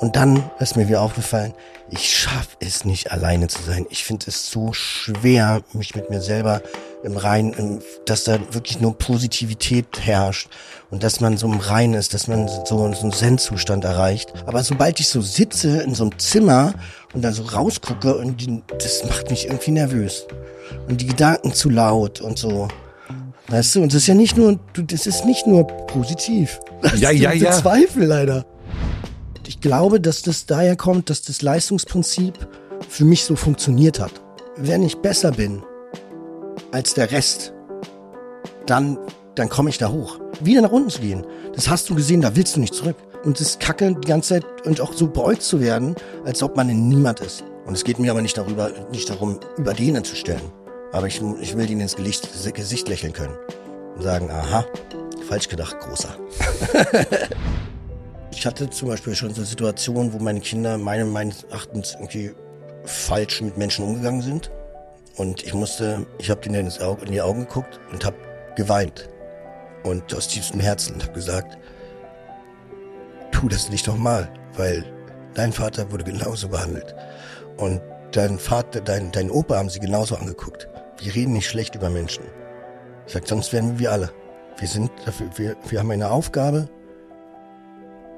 Und dann ist mir wieder aufgefallen, ich schaffe es nicht alleine zu sein. Ich finde es so schwer, mich mit mir selber im Rein, im, dass da wirklich nur Positivität herrscht und dass man so im Rein ist, dass man so, so einen Zen-Zustand erreicht. Aber sobald ich so sitze in so einem Zimmer und dann so rausgucke und die, das macht mich irgendwie nervös. Und die Gedanken zu laut und so. Weißt du, und das ist ja nicht nur, das ist nicht nur positiv. Das ja, ja, ja. Zweifel leider ich glaube, dass das daher kommt, dass das Leistungsprinzip für mich so funktioniert hat. Wenn ich besser bin als der Rest, dann, dann komme ich da hoch. Wieder nach unten zu gehen. Das hast du gesehen, da willst du nicht zurück. Und das Kacke die ganze Zeit und auch so beäugt zu werden, als ob man ein Niemand ist. Und es geht mir aber nicht darüber, nicht darum, über denen zu stellen. Aber ich, ich will ihnen ins Gesicht, Gesicht lächeln können. Und sagen, aha, falsch gedacht, großer. Ich hatte zum Beispiel schon so Situationen, wo meine Kinder meinem, meines Erachtens irgendwie falsch mit Menschen umgegangen sind. Und ich musste, ich habe denen in die Augen geguckt und habe geweint. Und aus tiefstem Herzen und habe gesagt, tu das nicht nochmal, weil dein Vater wurde genauso behandelt. Und dein Vater, dein, dein Opa haben sie genauso angeguckt. Wir reden nicht schlecht über Menschen. Ich sag, sonst werden wir alle. Wir sind dafür, wir, wir haben eine Aufgabe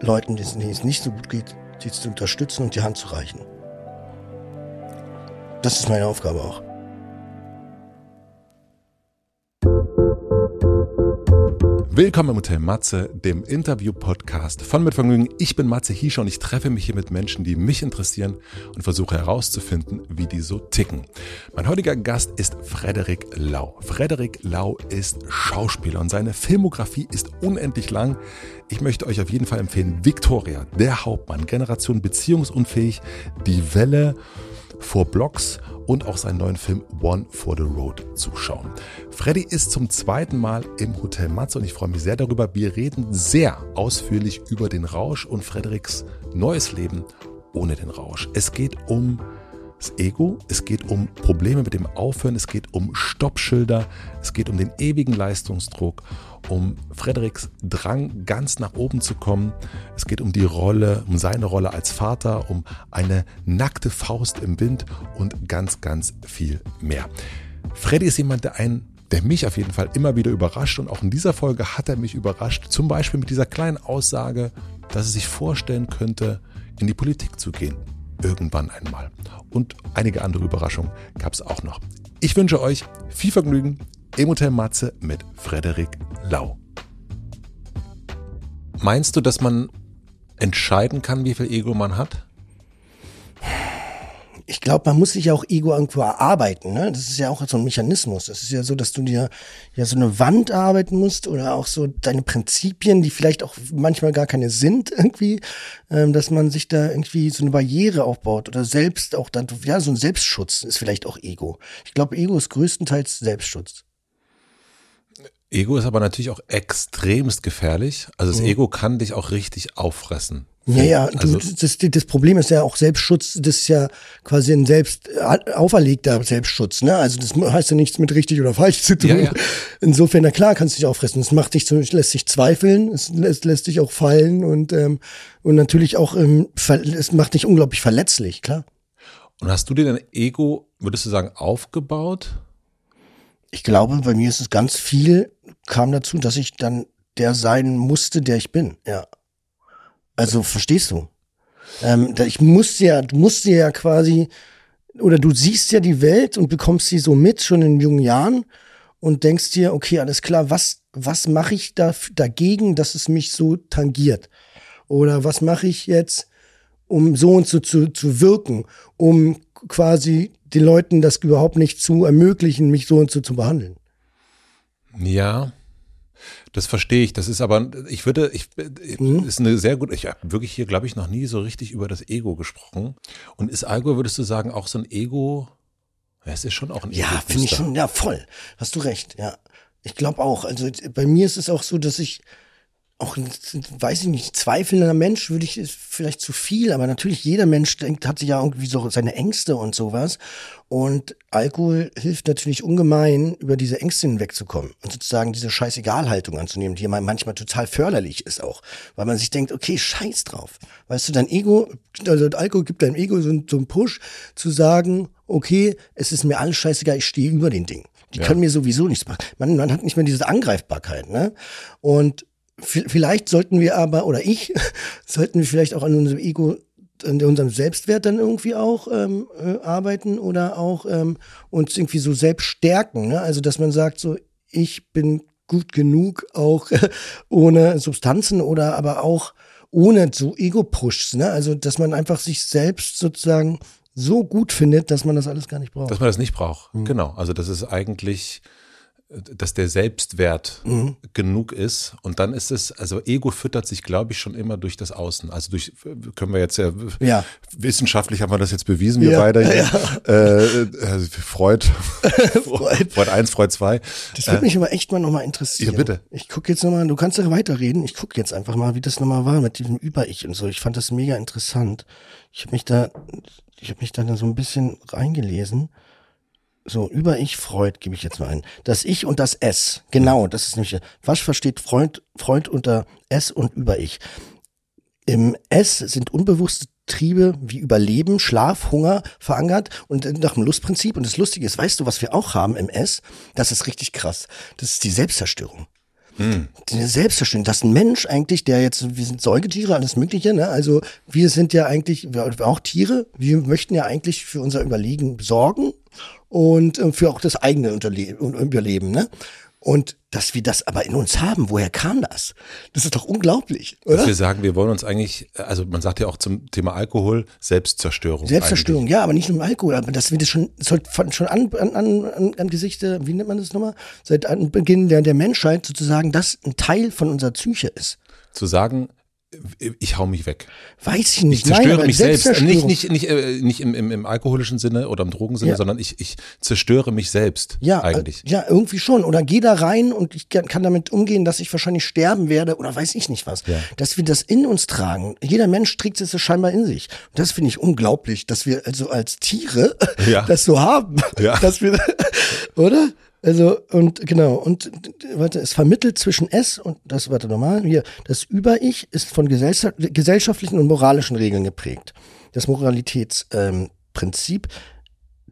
Leuten, denen es nicht so gut geht, sie zu unterstützen und die Hand zu reichen. Das ist meine Aufgabe auch. Willkommen im Hotel Matze, dem Interview-Podcast von Mit Vergnügen. Ich bin Matze Hiescher und ich treffe mich hier mit Menschen, die mich interessieren und versuche herauszufinden, wie die so ticken. Mein heutiger Gast ist Frederik Lau. Frederik Lau ist Schauspieler und seine Filmografie ist unendlich lang. Ich möchte euch auf jeden Fall empfehlen, Victoria, der Hauptmann, Generation beziehungsunfähig, die Welle vor Blocks und auch seinen neuen Film One for the Road zuschauen. Freddy ist zum zweiten Mal im Hotel Matze und ich freue mich sehr darüber. Wir reden sehr ausführlich über den Rausch und Frederiks neues Leben ohne den Rausch. Es geht um das Ego, es geht um Probleme mit dem Aufhören, es geht um Stoppschilder, es geht um den ewigen Leistungsdruck, um Frederiks Drang ganz nach oben zu kommen. Es geht um die Rolle, um seine Rolle als Vater, um eine nackte Faust im Wind und ganz, ganz viel mehr. Freddy ist jemand, der einen der mich auf jeden Fall immer wieder überrascht und auch in dieser Folge hat er mich überrascht. Zum Beispiel mit dieser kleinen Aussage, dass er sich vorstellen könnte, in die Politik zu gehen irgendwann einmal. Und einige andere Überraschungen gab es auch noch. Ich wünsche euch viel Vergnügen im Hotel Matze mit Frederik Lau. Meinst du, dass man entscheiden kann, wie viel Ego man hat? ich glaube, man muss sich ja auch Ego irgendwo erarbeiten. Ne? Das ist ja auch so ein Mechanismus. Das ist ja so, dass du dir ja so eine Wand arbeiten musst oder auch so deine Prinzipien, die vielleicht auch manchmal gar keine sind irgendwie, ähm, dass man sich da irgendwie so eine Barriere aufbaut oder selbst auch dann, ja, so ein Selbstschutz ist vielleicht auch Ego. Ich glaube, Ego ist größtenteils Selbstschutz. Ego ist aber natürlich auch extremst gefährlich. Also das mhm. Ego kann dich auch richtig auffressen. Ja, ja, also, du, das, das Problem ist ja auch Selbstschutz, das ist ja quasi ein selbst auferlegter Selbstschutz, ne? Also das heißt ja nichts mit richtig oder falsch zu tun. Ja, ja. Insofern, na klar, kannst du dich auffressen. Es macht dich, lässt sich zweifeln, es lässt, lässt dich auch fallen und, ähm, und natürlich auch, ähm, es macht dich unglaublich verletzlich, klar. Und hast du dir dein Ego, würdest du sagen, aufgebaut? Ich glaube, bei mir ist es ganz viel, kam dazu, dass ich dann der sein musste, der ich bin, ja. Also verstehst du? Ähm, ich musste ja, du musst ja quasi, oder du siehst ja die Welt und bekommst sie so mit, schon in jungen Jahren und denkst dir, okay, alles klar, was, was mache ich da, dagegen, dass es mich so tangiert? Oder was mache ich jetzt, um so und so zu, zu wirken, um quasi den Leuten das überhaupt nicht zu ermöglichen, mich so und so zu behandeln? Ja, das verstehe ich. Das ist aber, ich würde, ich, mhm. ist eine sehr gute, ich habe wirklich hier, glaube ich, noch nie so richtig über das Ego gesprochen. Und ist Algo, würdest du sagen, auch so ein Ego? Ja, es ist schon auch ein Ego. Ja, finde ich schon, ja, voll. Hast du recht, ja. Ich glaube auch. Also bei mir ist es auch so, dass ich auch, weiß ich nicht, zweifelnder Mensch würde ich, ist vielleicht zu viel, aber natürlich jeder Mensch denkt, hat sich ja irgendwie so seine Ängste und sowas. Und Alkohol hilft natürlich ungemein, über diese Ängste hinwegzukommen und sozusagen diese Scheißegalhaltung anzunehmen, die manchmal total förderlich ist auch, weil man sich denkt, okay, scheiß drauf. Weißt du, dein Ego, also Alkohol gibt deinem Ego so, so einen Push zu sagen, okay, es ist mir alles scheißegal, ich stehe über den Ding. Die ja. können mir sowieso nichts machen. Man, man hat nicht mehr diese Angreifbarkeit, ne? Und vielleicht sollten wir aber, oder ich, sollten wir vielleicht auch an unserem Ego, an unserem Selbstwert dann irgendwie auch ähm, äh, arbeiten oder auch ähm, uns irgendwie so selbst stärken. Ne? Also, dass man sagt, so, ich bin gut genug, auch ohne Substanzen oder aber auch ohne so Ego-Pushs. Ne? Also, dass man einfach sich selbst sozusagen so gut findet, dass man das alles gar nicht braucht. Dass man das nicht braucht, mhm. genau. Also, das ist eigentlich dass der Selbstwert mhm. genug ist. Und dann ist es, also Ego füttert sich, glaube ich, schon immer durch das Außen. Also durch, können wir jetzt ja, ja. wissenschaftlich haben wir das jetzt bewiesen, wir ja, beide. Ja. Äh, also Freud, Freud. Freud 1, Freud 2. Das würde äh, mich aber echt mal nochmal interessieren. Ja, bitte. Ich gucke jetzt nochmal, du kannst ja weiterreden. Ich gucke jetzt einfach mal, wie das nochmal war mit diesem Über-Ich und so. Ich fand das mega interessant. Ich habe mich da, ich habe mich da so ein bisschen reingelesen. So, über Ich Freud gebe ich jetzt mal ein. Das Ich und das S. Genau, das ist nämlich, was versteht Freund, Freund unter S und über Ich? Im S sind unbewusste Triebe wie Überleben, Schlaf, Hunger verankert und nach dem Lustprinzip. Und das Lustige ist, weißt du, was wir auch haben im S? Das ist richtig krass. Das ist die Selbstzerstörung. Hm. Die Selbstzerstörung. Das ist ein Mensch eigentlich, der jetzt, wir sind Säugetiere, alles Mögliche, ne? Also wir sind ja eigentlich, wir auch Tiere, wir möchten ja eigentlich für unser Überlegen sorgen und äh, für auch das eigene Überleben. Ne? Und dass wir das aber in uns haben, woher kam das? Das ist doch unglaublich, oder? Dass wir sagen, wir wollen uns eigentlich, also man sagt ja auch zum Thema Alkohol, Selbstzerstörung. Selbstzerstörung, eigentlich. ja, aber nicht nur Alkohol, aber dass wir das schon, schon an, an, an, an Gesichte, wie nennt man das nochmal? Seit Anbeginn der, der Menschheit sozusagen, das ein Teil von unserer Psyche ist. Zu sagen, ich hau mich weg. Weiß ich nicht. Ich zerstöre Nein, mich selbst. Nicht, nicht, nicht, äh, nicht im, im, im alkoholischen Sinne oder im Drogensinne, ja. sondern ich, ich zerstöre mich selbst. Ja, eigentlich. Äh, ja, irgendwie schon. Oder geh da rein und ich kann damit umgehen, dass ich wahrscheinlich sterben werde oder weiß ich nicht was. Ja. Dass wir das in uns tragen. Jeder Mensch trägt es scheinbar in sich. Und das finde ich unglaublich, dass wir also als Tiere ja. das so haben. Ja. Dass wir, oder? Also, und genau, und warte, es vermittelt zwischen S und das, warte nochmal, hier, das Über-Ich ist von gesellschaftlichen und moralischen Regeln geprägt. Das Moralitätsprinzip, ähm,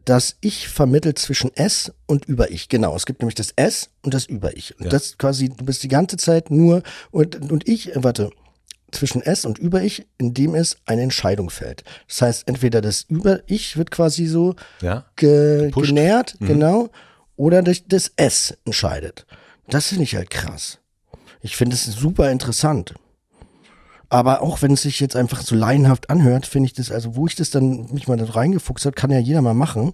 das Ich vermittelt zwischen S und Über-Ich. Genau, es gibt nämlich das S und das Über-Ich. Und ja. das quasi, du bist die ganze Zeit nur, und, und ich, warte, zwischen S und Über-Ich, in dem es eine Entscheidung fällt. Das heißt, entweder das Über-Ich wird quasi so ja. ge genährt, mhm. genau, oder durch das S entscheidet. Das finde ich halt krass. Ich finde es super interessant. Aber auch wenn es sich jetzt einfach so laienhaft anhört, finde ich das, also wo ich das dann mich mal da reingefuchst habe, kann ja jeder mal machen.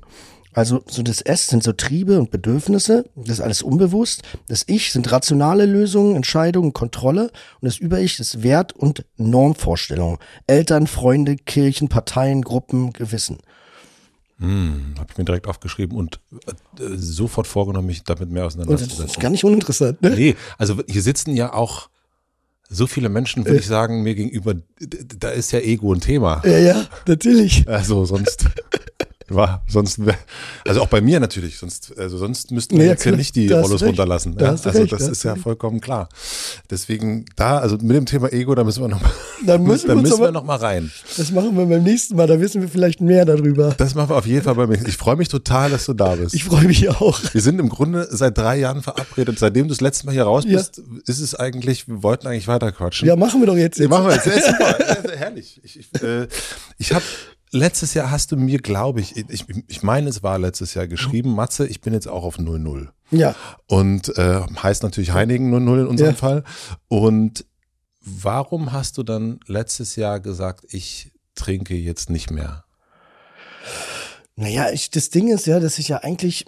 Also so das S sind so Triebe und Bedürfnisse, das ist alles unbewusst. Das Ich sind rationale Lösungen, Entscheidungen, Kontrolle und das Über-Ich ist Wert und Normvorstellungen. Eltern, Freunde, Kirchen, Parteien, Gruppen, Gewissen. Hm, habe ich mir direkt aufgeschrieben und äh, sofort vorgenommen, mich damit mehr auseinanderzusetzen. Das ist gar nicht uninteressant, ne? Nee, also hier sitzen ja auch so viele Menschen, würde äh. ich sagen, mir gegenüber, da ist ja Ego ein Thema. Ja, ja, natürlich. Also sonst war sonst also auch bei mir natürlich sonst also sonst müssten wir ja, jetzt ja nicht die Rollos runterlassen ja? also recht, das ist ja vollkommen klar. Deswegen da also mit dem Thema Ego da müssen wir noch mal, dann müssen, da wir, müssen wir noch mal rein. Das machen wir beim nächsten Mal da wissen wir vielleicht mehr darüber. Das machen wir auf jeden Fall bei mir ich freue mich total dass du da bist. Ich freue mich auch. Wir sind im Grunde seit drei Jahren verabredet. Seitdem du das letzte Mal hier raus bist ja. ist es eigentlich wir wollten eigentlich weiter quatschen. Ja machen wir doch jetzt, jetzt. Ja, machen wir jetzt. Ja, super. Herrlich. Ich, ich, äh, ich habe letztes Jahr hast du mir, glaube ich, ich, ich meine, es war letztes Jahr geschrieben, Matze, ich bin jetzt auch auf 0-0. Ja. Und äh, heißt natürlich Heinigen 0-0 in unserem ja. Fall. Und warum hast du dann letztes Jahr gesagt, ich trinke jetzt nicht mehr? Naja, ich, das Ding ist ja, dass ich ja eigentlich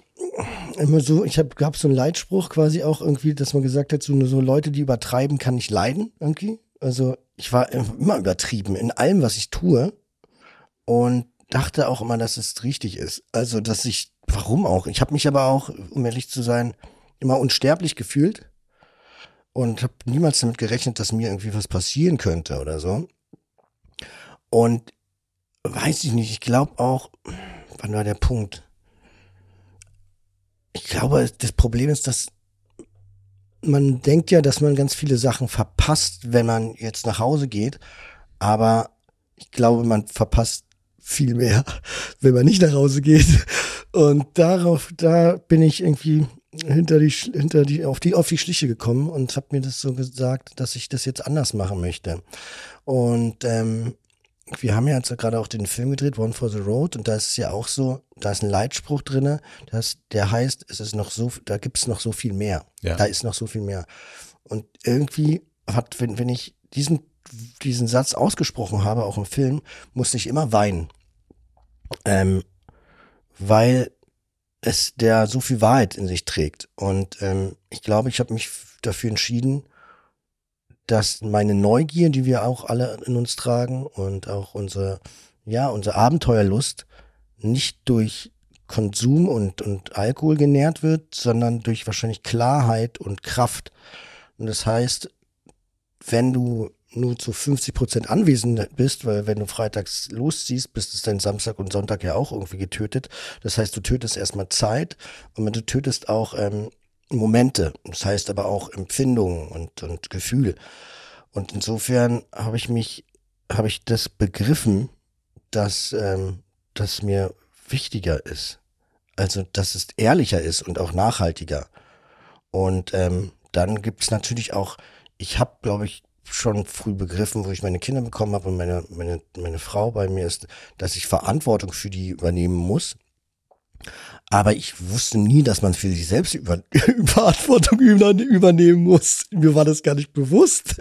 immer so, ich habe gab so einen Leitspruch quasi auch irgendwie, dass man gesagt hat, so, so Leute, die übertreiben, kann ich leiden irgendwie. Also ich war immer übertrieben in allem, was ich tue und dachte auch immer, dass es richtig ist. Also, dass ich, warum auch? Ich habe mich aber auch, um ehrlich zu sein, immer unsterblich gefühlt. und habe niemals damit gerechnet, dass mir irgendwie was passieren könnte oder so. Und weiß ich nicht, ich glaube auch, wann war der Punkt? Ich glaube, das Problem ist, dass man denkt ja, dass man ganz viele Sachen verpasst, wenn man jetzt nach Hause geht. Aber ich glaube, man verpasst viel mehr, wenn man nicht nach Hause geht. Und darauf, da bin ich irgendwie hinter die, hinter die, auf die, auf die Schliche gekommen und habe mir das so gesagt, dass ich das jetzt anders machen möchte. Und ähm, wir haben ja jetzt gerade auch den Film gedreht, One for the Road, und da ist es ja auch so, da ist ein Leitspruch drinne, das, der heißt, es ist noch so, da gibt es noch so viel mehr. Ja. Da ist noch so viel mehr. Und irgendwie hat, wenn, wenn ich diesen, diesen Satz ausgesprochen habe, auch im Film, musste ich immer weinen. Ähm, weil es der so viel Wahrheit in sich trägt. Und ähm, ich glaube, ich habe mich dafür entschieden, dass meine Neugier, die wir auch alle in uns tragen und auch unsere, ja, unsere Abenteuerlust nicht durch Konsum und, und Alkohol genährt wird, sondern durch wahrscheinlich Klarheit und Kraft. Und das heißt, wenn du nur zu 50 Prozent anwesend bist, weil wenn du freitags losziehst, bist es dann Samstag und Sonntag ja auch irgendwie getötet. Das heißt, du tötest erstmal Zeit und du tötest auch ähm, Momente. Das heißt aber auch Empfindungen und, und Gefühl. Und insofern habe ich mich, habe ich das begriffen, dass ähm, das mir wichtiger ist. Also, dass es ehrlicher ist und auch nachhaltiger. Und ähm, dann gibt es natürlich auch, ich habe, glaube ich, schon früh begriffen, wo ich meine Kinder bekommen habe und meine, meine, meine Frau bei mir ist, dass ich Verantwortung für die übernehmen muss. Aber ich wusste nie, dass man für sich selbst über, Verantwortung übernehmen muss. Mir war das gar nicht bewusst.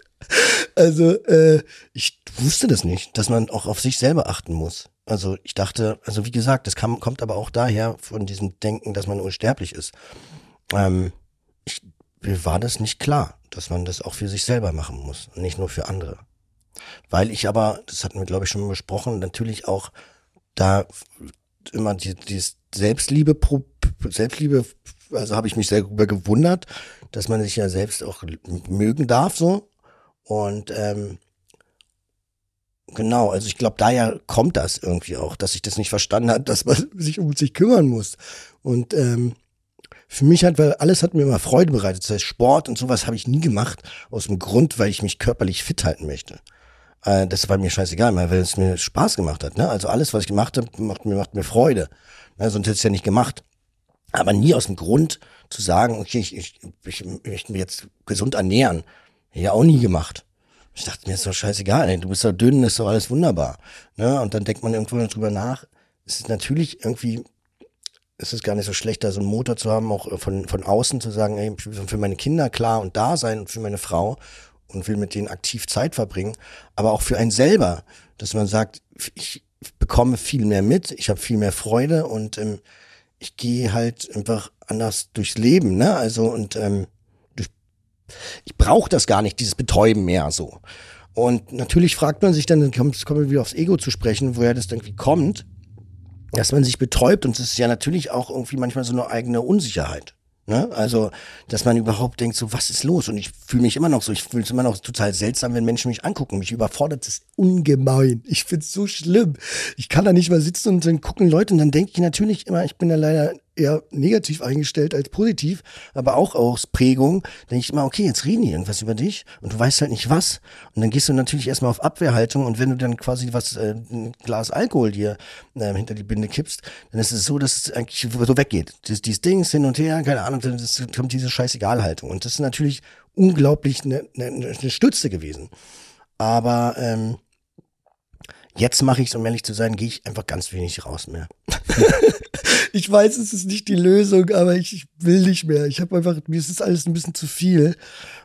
Also äh, ich wusste das nicht, dass man auch auf sich selber achten muss. Also ich dachte, also wie gesagt, das kam, kommt aber auch daher von diesem Denken, dass man unsterblich ist. Ähm, mir war das nicht klar, dass man das auch für sich selber machen muss nicht nur für andere. Weil ich aber, das hatten wir glaube ich schon besprochen, natürlich auch da immer die, dieses Selbstliebe, Selbstliebe, also habe ich mich selber gewundert, dass man sich ja selbst auch mögen darf so. Und ähm, genau, also ich glaube, daher kommt das irgendwie auch, dass ich das nicht verstanden habe, dass man sich um sich kümmern muss. Und ähm, für mich hat, weil alles hat mir immer Freude bereitet. Das heißt, Sport und sowas habe ich nie gemacht, aus dem Grund, weil ich mich körperlich fit halten möchte. Äh, das war mir scheißegal, weil es mir Spaß gemacht hat. Ne? Also alles, was ich gemacht habe, macht mir, macht mir Freude. Ne? Sonst hätte ich es ja nicht gemacht. Aber nie aus dem Grund zu sagen, okay, ich, ich, ich möchte mich jetzt gesund ernähren. Ja, auch nie gemacht. Ich dachte mir, ist doch scheißegal, ey, du bist doch dünn, ist doch alles wunderbar. Ne? Und dann denkt man irgendwo drüber nach. Es ist natürlich irgendwie, es ist gar nicht so schlecht, da so einen Motor zu haben, auch von, von außen zu sagen, ey, für meine Kinder klar und da sein und für meine Frau und will mit denen aktiv Zeit verbringen, aber auch für einen selber, dass man sagt, ich bekomme viel mehr mit, ich habe viel mehr Freude und ähm, ich gehe halt einfach anders durchs Leben, ne? Also und ähm, ich brauche das gar nicht, dieses Betäuben mehr so. Und natürlich fragt man sich dann, dann kommen wir wieder aufs Ego zu sprechen, woher das irgendwie kommt, dass man sich betäubt und es ist ja natürlich auch irgendwie manchmal so eine eigene Unsicherheit. Ne? Also, dass man überhaupt denkt, so, was ist los? Und ich fühle mich immer noch so, ich fühle es immer noch total seltsam, wenn Menschen mich angucken. Mich überfordert es ungemein. Ich finde es so schlimm. Ich kann da nicht mal sitzen und dann gucken Leute und dann denke ich natürlich immer, ich bin da leider eher negativ eingestellt als positiv, aber auch aus Prägung, denke ich immer, okay, jetzt reden die irgendwas über dich und du weißt halt nicht was. Und dann gehst du natürlich erstmal auf Abwehrhaltung und wenn du dann quasi was, äh, ein Glas Alkohol dir äh, hinter die Binde kippst, dann ist es so, dass es eigentlich so weggeht. Dies, dieses Dings hin und her, keine Ahnung, dann kommt diese Scheißegalhaltung. Und das ist natürlich unglaublich eine, eine, eine Stütze gewesen. Aber ähm, Jetzt mache ich es, um ehrlich zu sein, gehe ich einfach ganz wenig raus mehr. ich weiß, es ist nicht die Lösung, aber ich, ich will nicht mehr. Ich habe einfach, mir ist alles ein bisschen zu viel.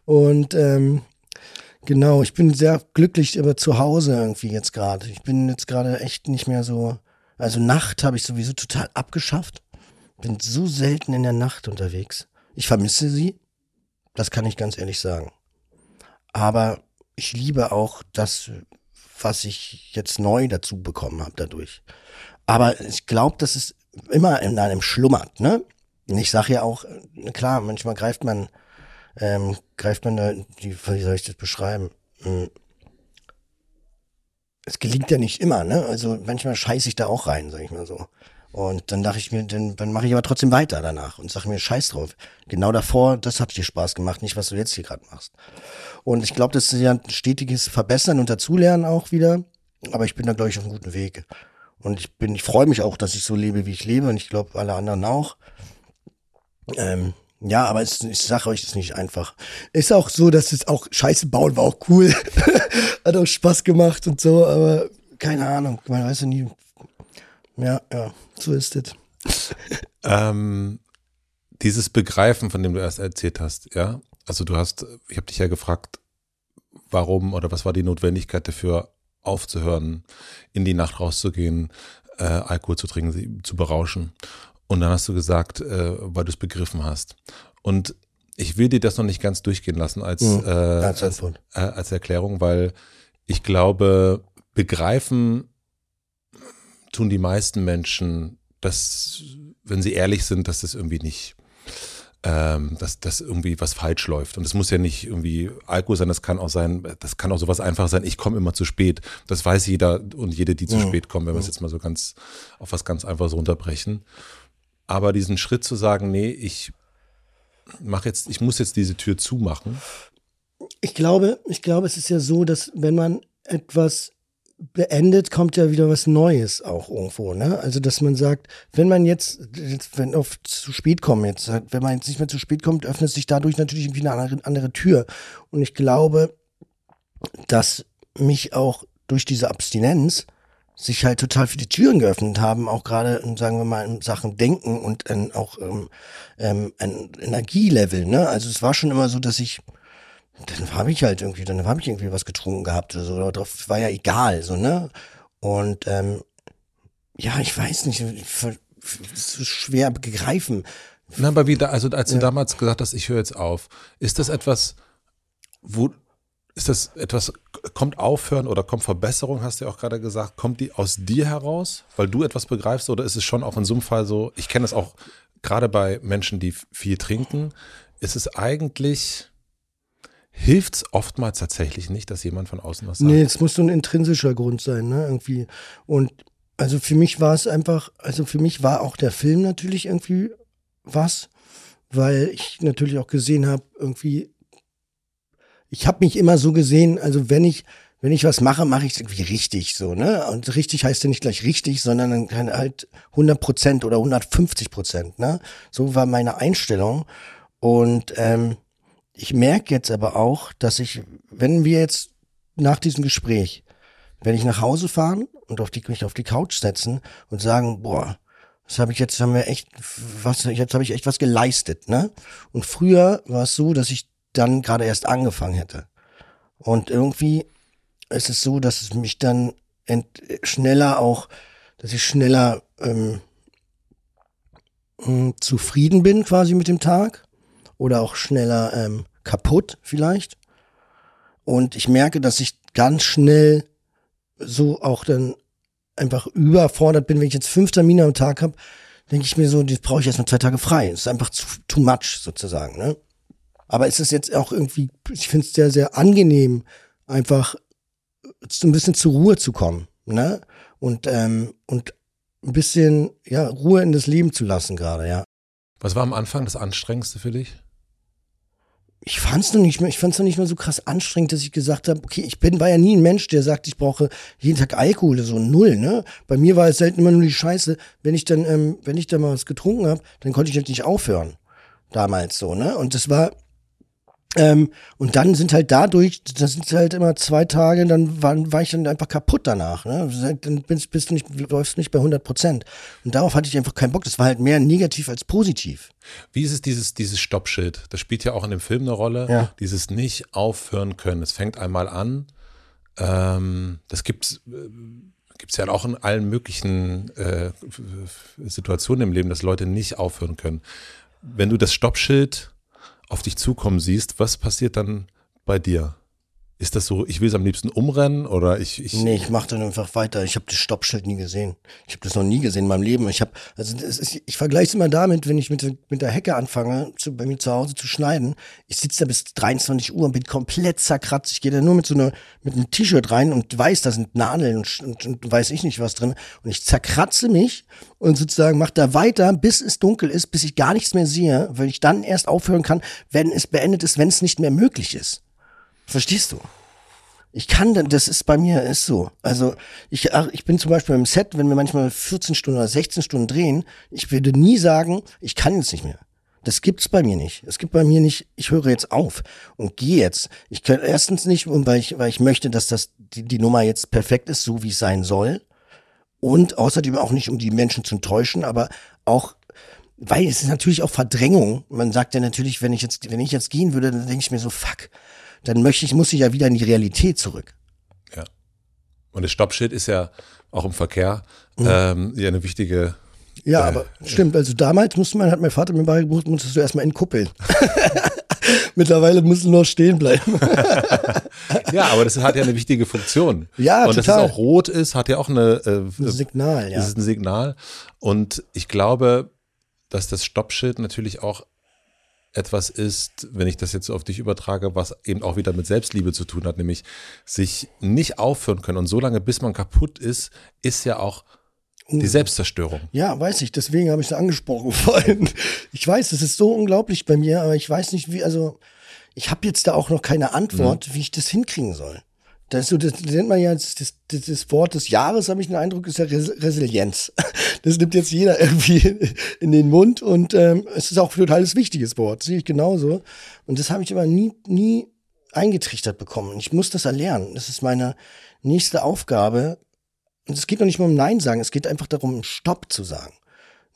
Und ähm, genau, ich bin sehr glücklich aber zu Hause irgendwie jetzt gerade. Ich bin jetzt gerade echt nicht mehr so. Also Nacht habe ich sowieso total abgeschafft. Bin so selten in der Nacht unterwegs. Ich vermisse sie. Das kann ich ganz ehrlich sagen. Aber ich liebe auch das was ich jetzt neu dazu bekommen habe dadurch. Aber ich glaube, dass es immer in einem schlummert, ne? Und ich sage ja auch, klar, manchmal greift man ähm, greift man da, die, wie soll ich das beschreiben? Hm. Es gelingt ja nicht immer, ne? Also manchmal scheiße ich da auch rein, sag ich mal so. Und dann dachte ich mir, dann, dann mache ich aber trotzdem weiter danach und sage mir Scheiß drauf. Genau davor, das hat dir Spaß gemacht, nicht was du jetzt hier gerade machst. Und ich glaube, das ist ja ein stetiges Verbessern und Dazulernen auch wieder. Aber ich bin da, glaube ich, auf einem guten Weg. Und ich bin, ich freue mich auch, dass ich so lebe, wie ich lebe. Und ich glaube, alle anderen auch. Ähm, ja, aber es, ich sage euch, es ist nicht einfach. Ist auch so, dass es auch Scheiße bauen war auch cool. Hat auch Spaß gemacht und so, aber keine Ahnung, man weiß ja nie. Ja, ja, so ist es. ähm, dieses Begreifen, von dem du erst erzählt hast, ja, also du hast, ich habe dich ja gefragt, warum oder was war die Notwendigkeit dafür, aufzuhören, in die Nacht rauszugehen, äh, Alkohol zu trinken, zu berauschen. Und dann hast du gesagt, äh, weil du es begriffen hast. Und ich will dir das noch nicht ganz durchgehen lassen als, mhm, äh, als, als, äh, als Erklärung, weil ich glaube, begreifen tun die meisten Menschen, dass, wenn sie ehrlich sind, dass das irgendwie nicht ähm, dass, dass irgendwie was falsch läuft. Und es muss ja nicht irgendwie Alkohol sein, das kann auch sein, das kann auch sowas einfach sein, ich komme immer zu spät. Das weiß jeder und jede, die zu ja. spät kommen, wenn wir es jetzt mal so ganz auf was ganz Einfaches runterbrechen. Aber diesen Schritt zu sagen, nee, ich mache jetzt, ich muss jetzt diese Tür zumachen. Ich glaube, ich glaube, es ist ja so, dass wenn man etwas beendet, kommt ja wieder was Neues auch irgendwo, ne? Also, dass man sagt, wenn man jetzt, wenn auf zu spät kommen jetzt, wenn man jetzt nicht mehr zu spät kommt, öffnet sich dadurch natürlich irgendwie eine andere, andere Tür. Und ich glaube, dass mich auch durch diese Abstinenz sich halt total viele Türen geöffnet haben, auch gerade, sagen wir mal, in Sachen Denken und in, auch ähm, ähm, ein Energielevel, ne? Also es war schon immer so, dass ich dann habe ich halt irgendwie, dann habe ich irgendwie was getrunken gehabt oder so. Das war ja egal, so, ne? Und ähm, ja, ich weiß nicht, ist schwer begreifen. Na, aber wie da, also als du ja. damals gesagt hast, ich höre jetzt auf, ist das etwas, wo ist das etwas, kommt Aufhören oder kommt Verbesserung, hast du ja auch gerade gesagt, kommt die aus dir heraus, weil du etwas begreifst oder ist es schon auch in so einem Fall so, ich kenne das auch gerade bei Menschen, die viel trinken, ist es eigentlich, hilft es oftmals tatsächlich nicht, dass jemand von außen was sagt. Nee, es muss so ein intrinsischer Grund sein, ne, irgendwie. Und also für mich war es einfach, also für mich war auch der Film natürlich irgendwie was, weil ich natürlich auch gesehen habe, irgendwie, ich habe mich immer so gesehen, also wenn ich, wenn ich was mache, mache ich es irgendwie richtig so, ne? Und richtig heißt ja nicht gleich richtig, sondern dann kann halt 100 Prozent oder 150 Prozent, ne? So war meine Einstellung. Und ähm, ich merke jetzt aber auch, dass ich, wenn wir jetzt nach diesem Gespräch, wenn ich nach Hause fahren und auf die, mich auf die Couch setzen und sagen, boah, das habe ich jetzt, haben wir echt, was, jetzt habe ich echt was geleistet, ne? Und früher war es so, dass ich dann gerade erst angefangen hätte. Und irgendwie ist es so, dass es mich dann schneller auch, dass ich schneller ähm, hm, zufrieden bin quasi mit dem Tag oder auch schneller ähm, kaputt vielleicht. Und ich merke, dass ich ganz schnell so auch dann einfach überfordert bin, wenn ich jetzt fünf Termine am Tag habe, denke ich mir so, das brauche ich erstmal zwei Tage frei. Das ist einfach zu, too much sozusagen. Ne? Aber es ist jetzt auch irgendwie, ich finde es sehr, sehr angenehm, einfach so ein bisschen zur Ruhe zu kommen. Ne? Und, ähm, und ein bisschen ja, Ruhe in das Leben zu lassen gerade, ja. Was war am Anfang das Anstrengendste für dich? Ich fand's noch nicht mehr, ich fand's noch nicht mehr so krass anstrengend, dass ich gesagt habe, okay, ich bin, war ja nie ein Mensch, der sagt, ich brauche jeden Tag Alkohol, so null, ne? Bei mir war es selten immer nur die Scheiße, wenn ich dann, ähm, wenn ich dann mal was getrunken habe, dann konnte ich nicht aufhören. Damals so, ne? Und das war, ähm, und dann sind halt dadurch, das sind halt immer zwei Tage, dann war, war ich dann einfach kaputt danach. Ne? Dann bist, bist du nicht, läufst nicht bei 100 Prozent. Und darauf hatte ich einfach keinen Bock. Das war halt mehr negativ als positiv. Wie ist es dieses, dieses Stoppschild? Das spielt ja auch in dem Film eine Rolle. Ja. Dieses nicht aufhören können. Es fängt einmal an. Ähm, das gibt's. Äh, gibt es ja auch in allen möglichen äh, Situationen im Leben, dass Leute nicht aufhören können. Wenn du das Stoppschild auf dich zukommen siehst, was passiert dann bei dir? Ist das so, ich will es am liebsten umrennen oder ich. ich nee, ich mache dann einfach weiter. Ich habe das Stoppschild nie gesehen. Ich habe das noch nie gesehen in meinem Leben. Ich habe, also ich vergleiche es immer damit, wenn ich mit, mit der Hecke anfange, zu, bei mir zu Hause zu schneiden. Ich sitze da bis 23 Uhr und bin komplett zerkratzt. Ich gehe da nur mit so einer, mit einem T-Shirt rein und weiß, da sind Nadeln und, und, und weiß ich nicht was drin. Und ich zerkratze mich und sozusagen mache da weiter, bis es dunkel ist, bis ich gar nichts mehr sehe, weil ich dann erst aufhören kann, wenn es beendet ist, wenn es nicht mehr möglich ist. Verstehst du? Ich kann, das ist bei mir ist so. Also ich, ich bin zum Beispiel im Set, wenn wir manchmal 14 Stunden oder 16 Stunden drehen, ich würde nie sagen, ich kann jetzt nicht mehr. Das gibt's bei mir nicht. Es gibt bei mir nicht, ich höre jetzt auf und gehe jetzt. Ich kann erstens nicht, weil ich, weil ich möchte, dass das die, die Nummer jetzt perfekt ist, so wie es sein soll. Und außerdem auch nicht, um die Menschen zu enttäuschen, aber auch weil es ist natürlich auch Verdrängung. Man sagt ja natürlich, wenn ich jetzt, wenn ich jetzt gehen würde, dann denke ich mir so, fuck, dann möchte ich, muss ich ja wieder in die Realität zurück. Ja. Und das Stoppschild ist ja auch im Verkehr mhm. ähm, ja eine wichtige. Ja, äh, aber stimmt. Also damals musste man, hat mein Vater mir beigebracht, musstest du erstmal entkuppeln. Mittlerweile musst du noch stehen bleiben. ja, aber das hat ja eine wichtige Funktion. Ja, Und total. dass es auch rot ist, hat ja auch eine, äh, ein Signal, ja. Das ist ein Signal. Und ich glaube, dass das Stoppschild natürlich auch etwas ist, wenn ich das jetzt auf dich übertrage, was eben auch wieder mit Selbstliebe zu tun hat, nämlich sich nicht aufhören können. Und so lange, bis man kaputt ist, ist ja auch die Selbstzerstörung. Ja, weiß ich. Deswegen habe ich es angesprochen vorhin. Ich weiß, es ist so unglaublich bei mir, aber ich weiß nicht, wie, also ich habe jetzt da auch noch keine Antwort, mhm. wie ich das hinkriegen soll. Das, so, das nennt man ja das, das, das Wort des Jahres, habe ich den Eindruck, ist ja Resilienz. Das nimmt jetzt jeder irgendwie in den Mund und ähm, es ist auch ein totales wichtiges Wort, sehe ich genauso. Und das habe ich aber nie, nie eingetrichtert bekommen. Ich muss das erlernen. Das ist meine nächste Aufgabe. Und es geht noch nicht mal um Nein sagen, es geht einfach darum, Stopp zu sagen.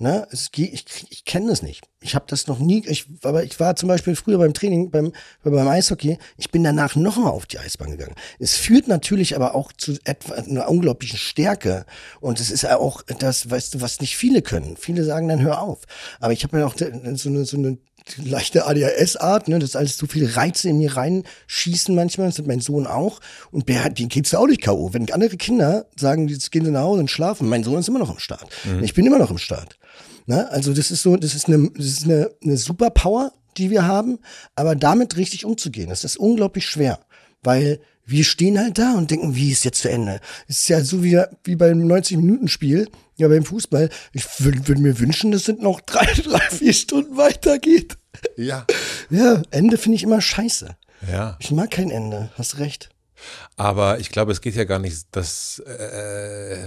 Ne, es ich, ich kenne das nicht. Ich habe das noch nie. Ich, aber ich war zum Beispiel früher beim Training, beim, beim Eishockey. Ich bin danach nochmal auf die Eisbahn gegangen. Es führt natürlich aber auch zu etwa einer unglaublichen Stärke. Und es ist auch das, weißt du, was nicht viele können. Viele sagen dann hör auf. Aber ich habe mir auch so eine, so eine leichte ADHS-Art, ne, das ist alles zu viele Reize in mir reinschießen manchmal, das hat mein Sohn auch. Und der, den geht's ja auch nicht K.O. Wenn andere Kinder sagen, jetzt gehen sie nach Hause und schlafen, mein Sohn ist immer noch im Start. Mhm. Ich bin immer noch im Start. Ne? Also das ist so, das ist eine, das ist eine, eine Superpower, die wir haben, aber damit richtig umzugehen, das ist unglaublich schwer, weil wir stehen halt da und denken, wie ist jetzt zu Ende? Ist ja so wie, wie beim 90-Minuten-Spiel, ja beim Fußball. Ich würde würd mir wünschen, dass es noch drei, drei, vier Stunden weitergeht. Ja. Ja, Ende finde ich immer scheiße. Ja. Ich mag kein Ende, hast recht. Aber ich glaube, es geht ja gar nicht, dass, äh,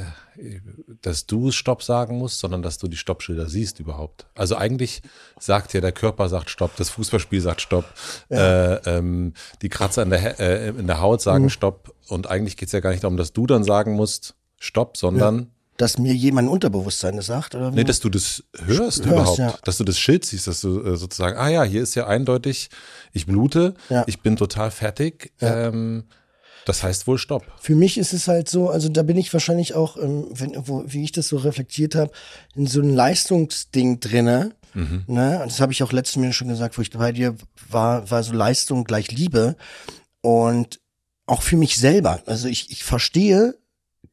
dass du Stopp sagen musst, sondern dass du die Stoppschilder siehst überhaupt. Also eigentlich sagt ja der Körper sagt Stopp, das Fußballspiel sagt Stopp, ja. äh, ähm, die Kratzer in der, äh, in der Haut sagen mhm. Stopp. Und eigentlich geht es ja gar nicht darum, dass du dann sagen musst Stopp, sondern ja dass mir jemand Unterbewusstsein das sagt? Oder nee, dass du das hörst, hörst überhaupt. Ja. Dass du das Schild siehst, dass du äh, sozusagen, ah ja, hier ist ja eindeutig, ich blute, ja. ich bin total fertig. Ähm, das heißt wohl Stopp. Für mich ist es halt so, also da bin ich wahrscheinlich auch, ähm, wenn, wo, wie ich das so reflektiert habe, in so einem Leistungsding drinne. Mhm. Ne? Das habe ich auch letztes Mal schon gesagt, wo ich bei dir war, war so Leistung gleich Liebe. Und auch für mich selber. Also ich, ich verstehe,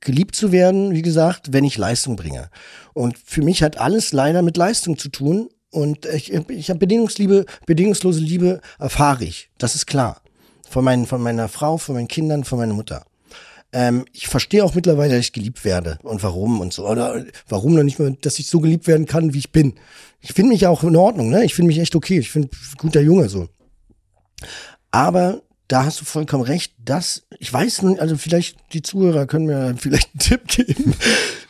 geliebt zu werden, wie gesagt, wenn ich Leistung bringe. Und für mich hat alles leider mit Leistung zu tun. Und ich, ich habe Bedingungsliebe, bedingungslose Liebe erfahre ich. Das ist klar. Von, meinen, von meiner Frau, von meinen Kindern, von meiner Mutter. Ähm, ich verstehe auch mittlerweile, dass ich geliebt werde und warum und so. Oder warum noch nicht mal, dass ich so geliebt werden kann, wie ich bin. Ich finde mich auch in Ordnung, ne? Ich finde mich echt okay. Ich finde guter Junge so. Aber da hast du vollkommen recht, dass, ich weiß nicht, also vielleicht die Zuhörer können mir vielleicht einen Tipp geben,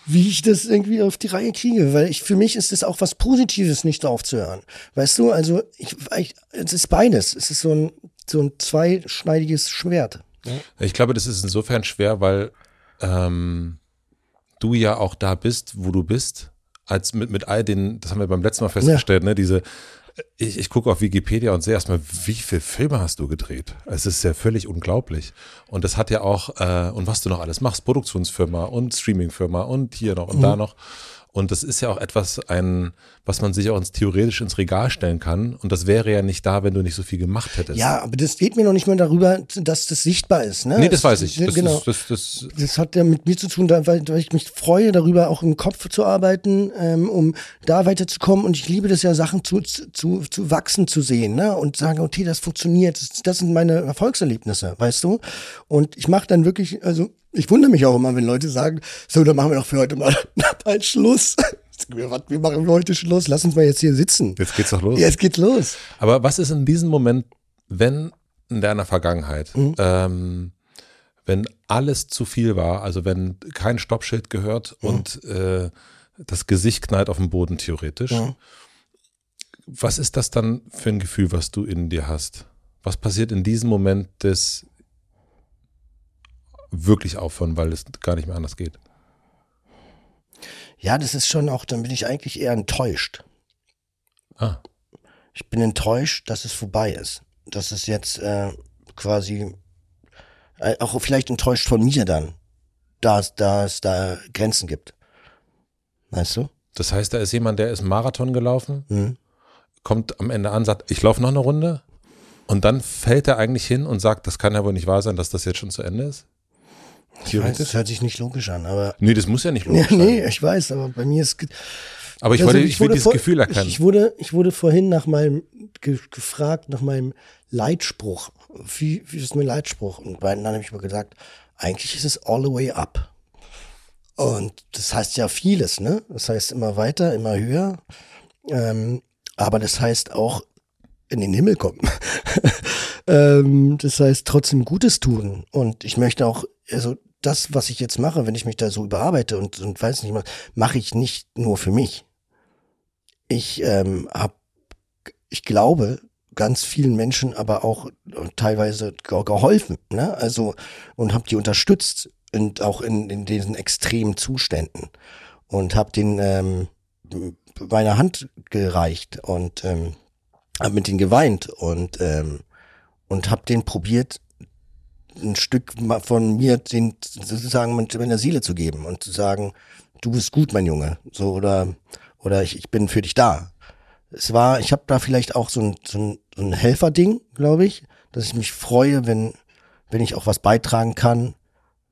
wie ich das irgendwie auf die Reihe kriege, weil ich, für mich ist es auch was Positives, nicht aufzuhören. Weißt du, also ich, ich es ist beides. Es ist so ein, so ein zweischneidiges Schwert. Ich glaube, das ist insofern schwer, weil ähm, du ja auch da bist, wo du bist, als mit, mit all den, das haben wir beim letzten Mal festgestellt, ja. ne, diese ich, ich gucke auf Wikipedia und sehe erstmal, wie viele Filme hast du gedreht? Es ist ja völlig unglaublich. Und das hat ja auch, äh, und was du noch alles machst, Produktionsfirma und Streamingfirma und hier noch und mhm. da noch. Und das ist ja auch etwas, ein, was man sich auch ins, theoretisch ins Regal stellen kann. Und das wäre ja nicht da, wenn du nicht so viel gemacht hättest. Ja, aber das geht mir noch nicht mal darüber, dass das sichtbar ist. Ne? Nee, das weiß ich. Das genau. Ist, das, das, das hat ja mit mir zu tun, weil, weil ich mich freue, darüber auch im Kopf zu arbeiten, ähm, um da weiterzukommen. Und ich liebe das ja, Sachen zu, zu, zu wachsen zu sehen ne? und sagen, okay, das funktioniert. Das, das sind meine Erfolgserlebnisse, weißt du? Und ich mache dann wirklich, also ich wundere mich auch immer, wenn Leute sagen, so, dann machen wir doch für heute mal bald Schluss. Wir machen heute Schluss? Lass uns mal jetzt hier sitzen. Jetzt geht's doch los. Jetzt geht's los. Aber was ist in diesem Moment, wenn in deiner Vergangenheit, mhm. ähm, wenn alles zu viel war, also wenn kein Stoppschild gehört mhm. und äh, das Gesicht knallt auf den Boden theoretisch, mhm. was ist das dann für ein Gefühl, was du in dir hast? Was passiert in diesem Moment des wirklich aufhören, weil es gar nicht mehr anders geht. Ja, das ist schon auch, dann bin ich eigentlich eher enttäuscht. Ah. Ich bin enttäuscht, dass es vorbei ist. Dass es jetzt äh, quasi äh, auch vielleicht enttäuscht von mir dann, da es da Grenzen gibt. Weißt du? Das heißt, da ist jemand, der ist Marathon gelaufen, mhm. kommt am Ende an, sagt, ich laufe noch eine Runde und dann fällt er eigentlich hin und sagt, das kann ja wohl nicht wahr sein, dass das jetzt schon zu Ende ist? Ich weiß, das hört sich nicht logisch an, aber. Nee, das muss ja nicht logisch ja, nee, sein. Nee, ich weiß, aber bei mir ist. Aber ich, also, wollte, ich, ich will dieses vor, Gefühl erkennen. Ich wurde, ich wurde vorhin nach meinem, ge, gefragt nach meinem Leitspruch. Wie, wie ist mein Leitspruch? Und dann habe ich mir gesagt, eigentlich ist es all the way up. Und das heißt ja vieles, ne? Das heißt immer weiter, immer höher. Ähm, aber das heißt auch in den Himmel kommen. ähm, das heißt trotzdem Gutes tun. Und ich möchte auch, also das, was ich jetzt mache, wenn ich mich da so überarbeite und, und weiß nicht mal, mache ich nicht nur für mich. Ich ähm, habe, ich glaube, ganz vielen Menschen aber auch teilweise geholfen, ne? Also und habe die unterstützt und auch in, in diesen extremen Zuständen und habe den ähm, meine Hand gereicht und ähm, habe mit denen geweint und ähm, und habe den probiert ein Stück von mir den, sozusagen meiner Seele zu geben und zu sagen, du bist gut, mein Junge, so oder oder ich, ich bin für dich da. Es war, ich habe da vielleicht auch so ein, so ein, so ein Helferding, glaube ich, dass ich mich freue, wenn wenn ich auch was beitragen kann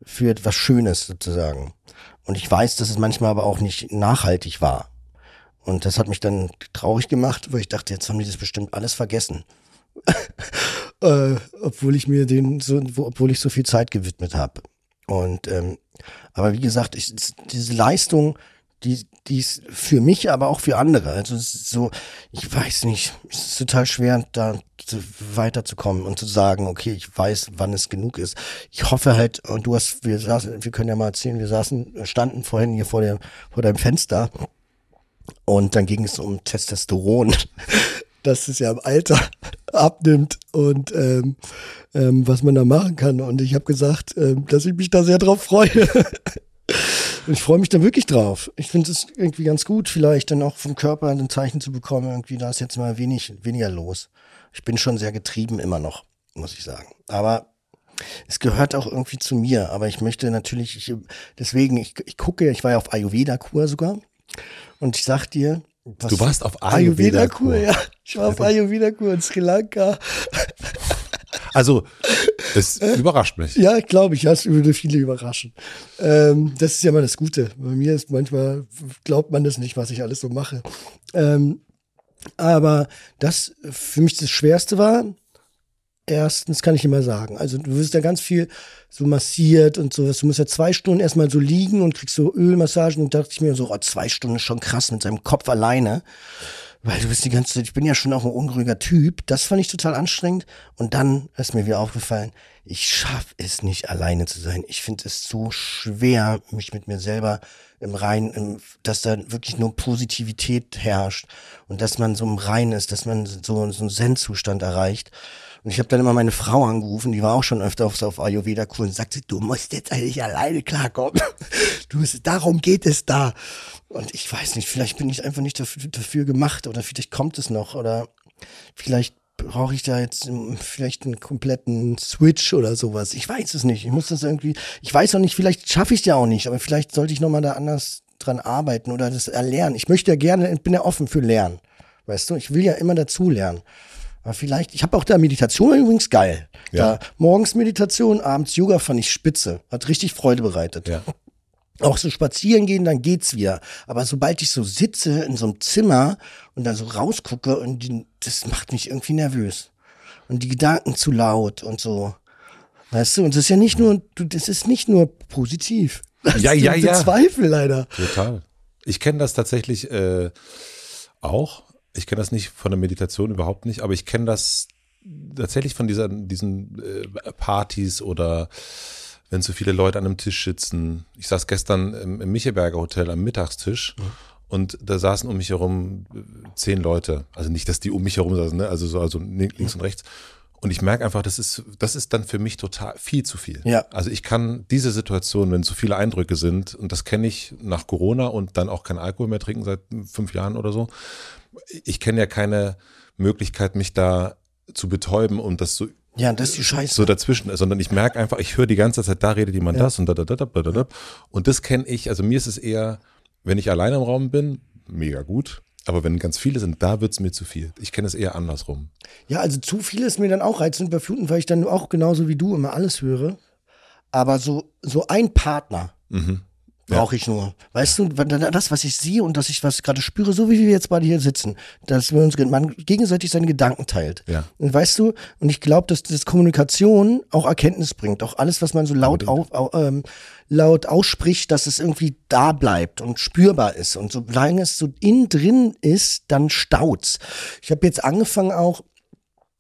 für etwas Schönes sozusagen. Und ich weiß, dass es manchmal aber auch nicht nachhaltig war. Und das hat mich dann traurig gemacht, weil ich dachte, jetzt haben die das bestimmt alles vergessen. äh, obwohl ich mir den so, obwohl ich so viel Zeit gewidmet habe. Und ähm, aber wie gesagt, ich, diese Leistung, die, die ist für mich, aber auch für andere. Also so, ich weiß nicht, es ist total schwer, da weiterzukommen und zu sagen, okay, ich weiß, wann es genug ist. Ich hoffe halt, und du hast, wir saßen, wir können ja mal erzählen, wir saßen, standen vorhin hier vor der, vor deinem Fenster und dann ging es um Testosteron dass es ja im Alter abnimmt und ähm, ähm, was man da machen kann. Und ich habe gesagt, ähm, dass ich mich da sehr drauf freue. ich freue mich da wirklich drauf. Ich finde es irgendwie ganz gut, vielleicht dann auch vom Körper ein Zeichen zu bekommen, irgendwie da ist jetzt mal wenig, weniger los. Ich bin schon sehr getrieben immer noch, muss ich sagen. Aber es gehört auch irgendwie zu mir. Aber ich möchte natürlich, ich, deswegen, ich, ich gucke, ich war ja auf Ayurveda-Kur sogar. Und ich sag dir, was? Du warst auf Ayurveda-Kur, Ayurveda ja. Ich war auf Ayurveda-Kur in Sri Lanka. Also, es überrascht mich. Ja, glaube ich, ja, es würde viele überraschen. Ähm, das ist ja mal das Gute. Bei mir ist manchmal, glaubt man das nicht, was ich alles so mache. Ähm, aber das für mich das Schwerste war, erstens kann ich immer sagen. Also du wirst ja ganz viel so massiert und sowas. Du musst ja zwei Stunden erstmal so liegen und kriegst so Ölmassagen und dachte ich mir so, oh, zwei Stunden ist schon krass mit seinem Kopf alleine. Weil du bist die ganze Zeit, ich bin ja schon auch ein unruhiger Typ. Das fand ich total anstrengend. Und dann ist mir wieder aufgefallen, ich schaff es nicht alleine zu sein. Ich finde es so schwer, mich mit mir selber im Rein, im, dass da wirklich nur Positivität herrscht und dass man so im Rein ist, dass man so, so einen Zen-Zustand erreicht. Und ich habe dann immer meine Frau angerufen, die war auch schon öfter auf, auf Ayurveda-Kur und sagte, du musst jetzt eigentlich alleine klarkommen. Du darum geht es da. Und ich weiß nicht, vielleicht bin ich einfach nicht dafür, dafür gemacht oder vielleicht kommt es noch oder vielleicht brauche ich da jetzt vielleicht einen kompletten Switch oder sowas. Ich weiß es nicht. Ich muss das irgendwie, ich weiß auch nicht, vielleicht schaffe ich es ja auch nicht, aber vielleicht sollte ich nochmal da anders dran arbeiten oder das erlernen. Ich möchte ja gerne, bin ja offen für Lernen. Weißt du, ich will ja immer dazu lernen. Aber vielleicht, ich habe auch da Meditation übrigens geil. Ja. Da morgens Meditation, abends Yoga fand ich spitze. Hat richtig Freude bereitet. Ja. Auch so spazieren gehen, dann geht's wieder. Aber sobald ich so sitze in so einem Zimmer und dann so rausgucke und die, das macht mich irgendwie nervös. Und die Gedanken zu laut und so. Weißt du, und das ist ja nicht nur, du, das ist nicht nur positiv. Das Ja, ja, ja. Zweifel leider. Total. Ich kenne das tatsächlich äh, auch. Ich kenne das nicht von der Meditation überhaupt nicht, aber ich kenne das tatsächlich von dieser, diesen äh, Partys oder wenn so viele Leute an einem Tisch sitzen. Ich saß gestern im, im Michelberger Hotel am Mittagstisch und da saßen um mich herum äh, zehn Leute. Also nicht, dass die um mich herum saßen, ne? also so also links und rechts. Und ich merke einfach, das ist, das ist dann für mich total viel zu viel. Ja. Also ich kann diese Situation, wenn zu viele Eindrücke sind, und das kenne ich nach Corona und dann auch kein Alkohol mehr trinken seit fünf Jahren oder so. Ich kenne ja keine Möglichkeit, mich da zu betäuben und das so Ja, das ist die Scheiße. so dazwischen, sondern ich merke einfach, ich höre die ganze Zeit, da redet jemand Ja. das und da, da, da, da, da. Und das kenne ich, also mir ist es eher, wenn ich alleine im Raum bin, mega gut. Aber wenn ganz viele sind, da wird's mir zu viel. Ich kenne es eher andersrum. Ja, also zu viel ist mir dann auch reizend bei Fluten, weil ich dann auch genauso wie du immer alles höre. Aber so, so ein Partner Mhm. Brauche ich nur. Weißt du, das, was ich sehe und dass ich was gerade spüre, so wie wir jetzt beide hier sitzen, dass wir uns man gegenseitig seine Gedanken teilt. Ja. Und weißt du, und ich glaube, dass das Kommunikation auch Erkenntnis bringt. Auch alles, was man so laut, auf, au, ähm, laut ausspricht, dass es irgendwie da bleibt und spürbar ist. Und solange es so innen drin ist, dann staut's. Ich habe jetzt angefangen auch,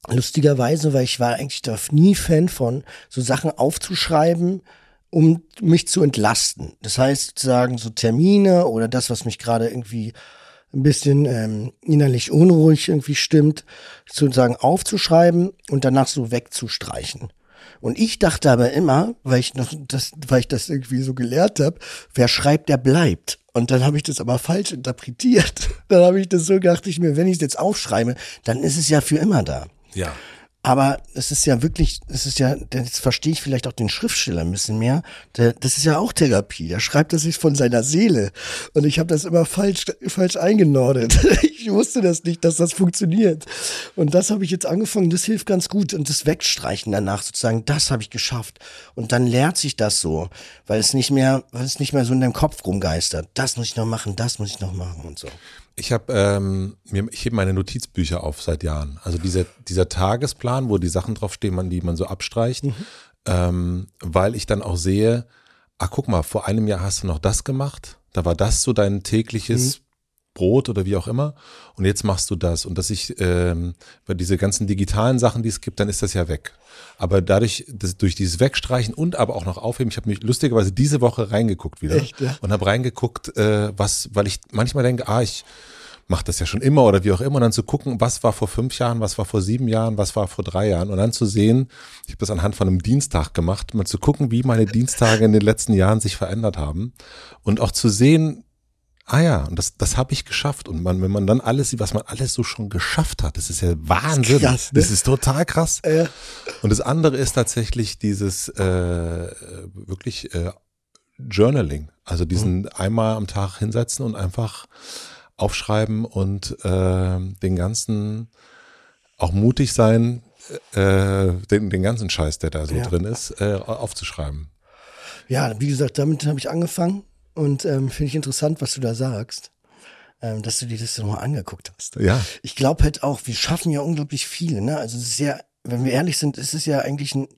lustigerweise, weil ich war eigentlich da nie Fan von, so Sachen aufzuschreiben, um mich zu entlasten. Das heißt, sagen so Termine oder das, was mich gerade irgendwie ein bisschen ähm, innerlich unruhig irgendwie stimmt, sozusagen aufzuschreiben und danach so wegzustreichen. Und ich dachte aber immer, weil ich noch das, weil ich das irgendwie so gelehrt habe, wer schreibt, der bleibt. Und dann habe ich das aber falsch interpretiert. Dann habe ich das so gedacht, ich mir, wenn ich es jetzt aufschreibe, dann ist es ja für immer da. Ja. Aber es ist ja wirklich, es ist ja, jetzt verstehe ich vielleicht auch den Schriftsteller ein bisschen mehr. Der, das ist ja auch Therapie. Der schreibt das sich von seiner Seele. Und ich habe das immer falsch, falsch eingenordet. Ich wusste das nicht, dass das funktioniert. Und das habe ich jetzt angefangen. Das hilft ganz gut. Und das Wegstreichen danach sozusagen, das habe ich geschafft. Und dann lernt sich das so, weil es nicht mehr, weil es nicht mehr so in deinem Kopf rumgeistert. Das muss ich noch machen, das muss ich noch machen und so. Ich habe ähm, mir, ich hebe meine Notizbücher auf seit Jahren. Also dieser, dieser Tagesplan, wo die Sachen draufstehen, die man so abstreicht, ähm, weil ich dann auch sehe, ah, guck mal, vor einem Jahr hast du noch das gemacht, da war das so dein tägliches Brot oder wie auch immer. Und jetzt machst du das. Und dass ich, ähm, weil diese ganzen digitalen Sachen, die es gibt, dann ist das ja weg. Aber dadurch, dass, durch dieses Wegstreichen und aber auch noch aufheben, ich habe mich lustigerweise diese Woche reingeguckt wieder Echt, ja? und habe reingeguckt, äh, was, weil ich manchmal denke, ah, ich mache das ja schon immer oder wie auch immer, und dann zu gucken, was war vor fünf Jahren, was war vor sieben Jahren, was war vor drei Jahren. Und dann zu sehen, ich habe das anhand von einem Dienstag gemacht, mal zu gucken, wie meine Dienstage in den letzten Jahren sich verändert haben. Und auch zu sehen, ah ja, und das, das habe ich geschafft und man, wenn man dann alles sieht, was man alles so schon geschafft hat, das ist ja Wahnsinn, krass, ne? das ist total krass. Ja. Und das andere ist tatsächlich dieses äh, wirklich äh, Journaling. Also diesen einmal am Tag hinsetzen und einfach aufschreiben und äh, den ganzen auch mutig sein, äh, den, den ganzen Scheiß, der da so Ja. drin ist, äh, aufzuschreiben. Ja, wie gesagt, damit habe ich angefangen und ähm, finde ich interessant, was du da sagst, ähm, dass du dir das nochmal angeguckt hast. Ja. Ich glaube halt auch, wir schaffen ja unglaublich viele, ne? Also es ist ja, wenn wir ehrlich sind, ist es ja eigentlich ein, ein-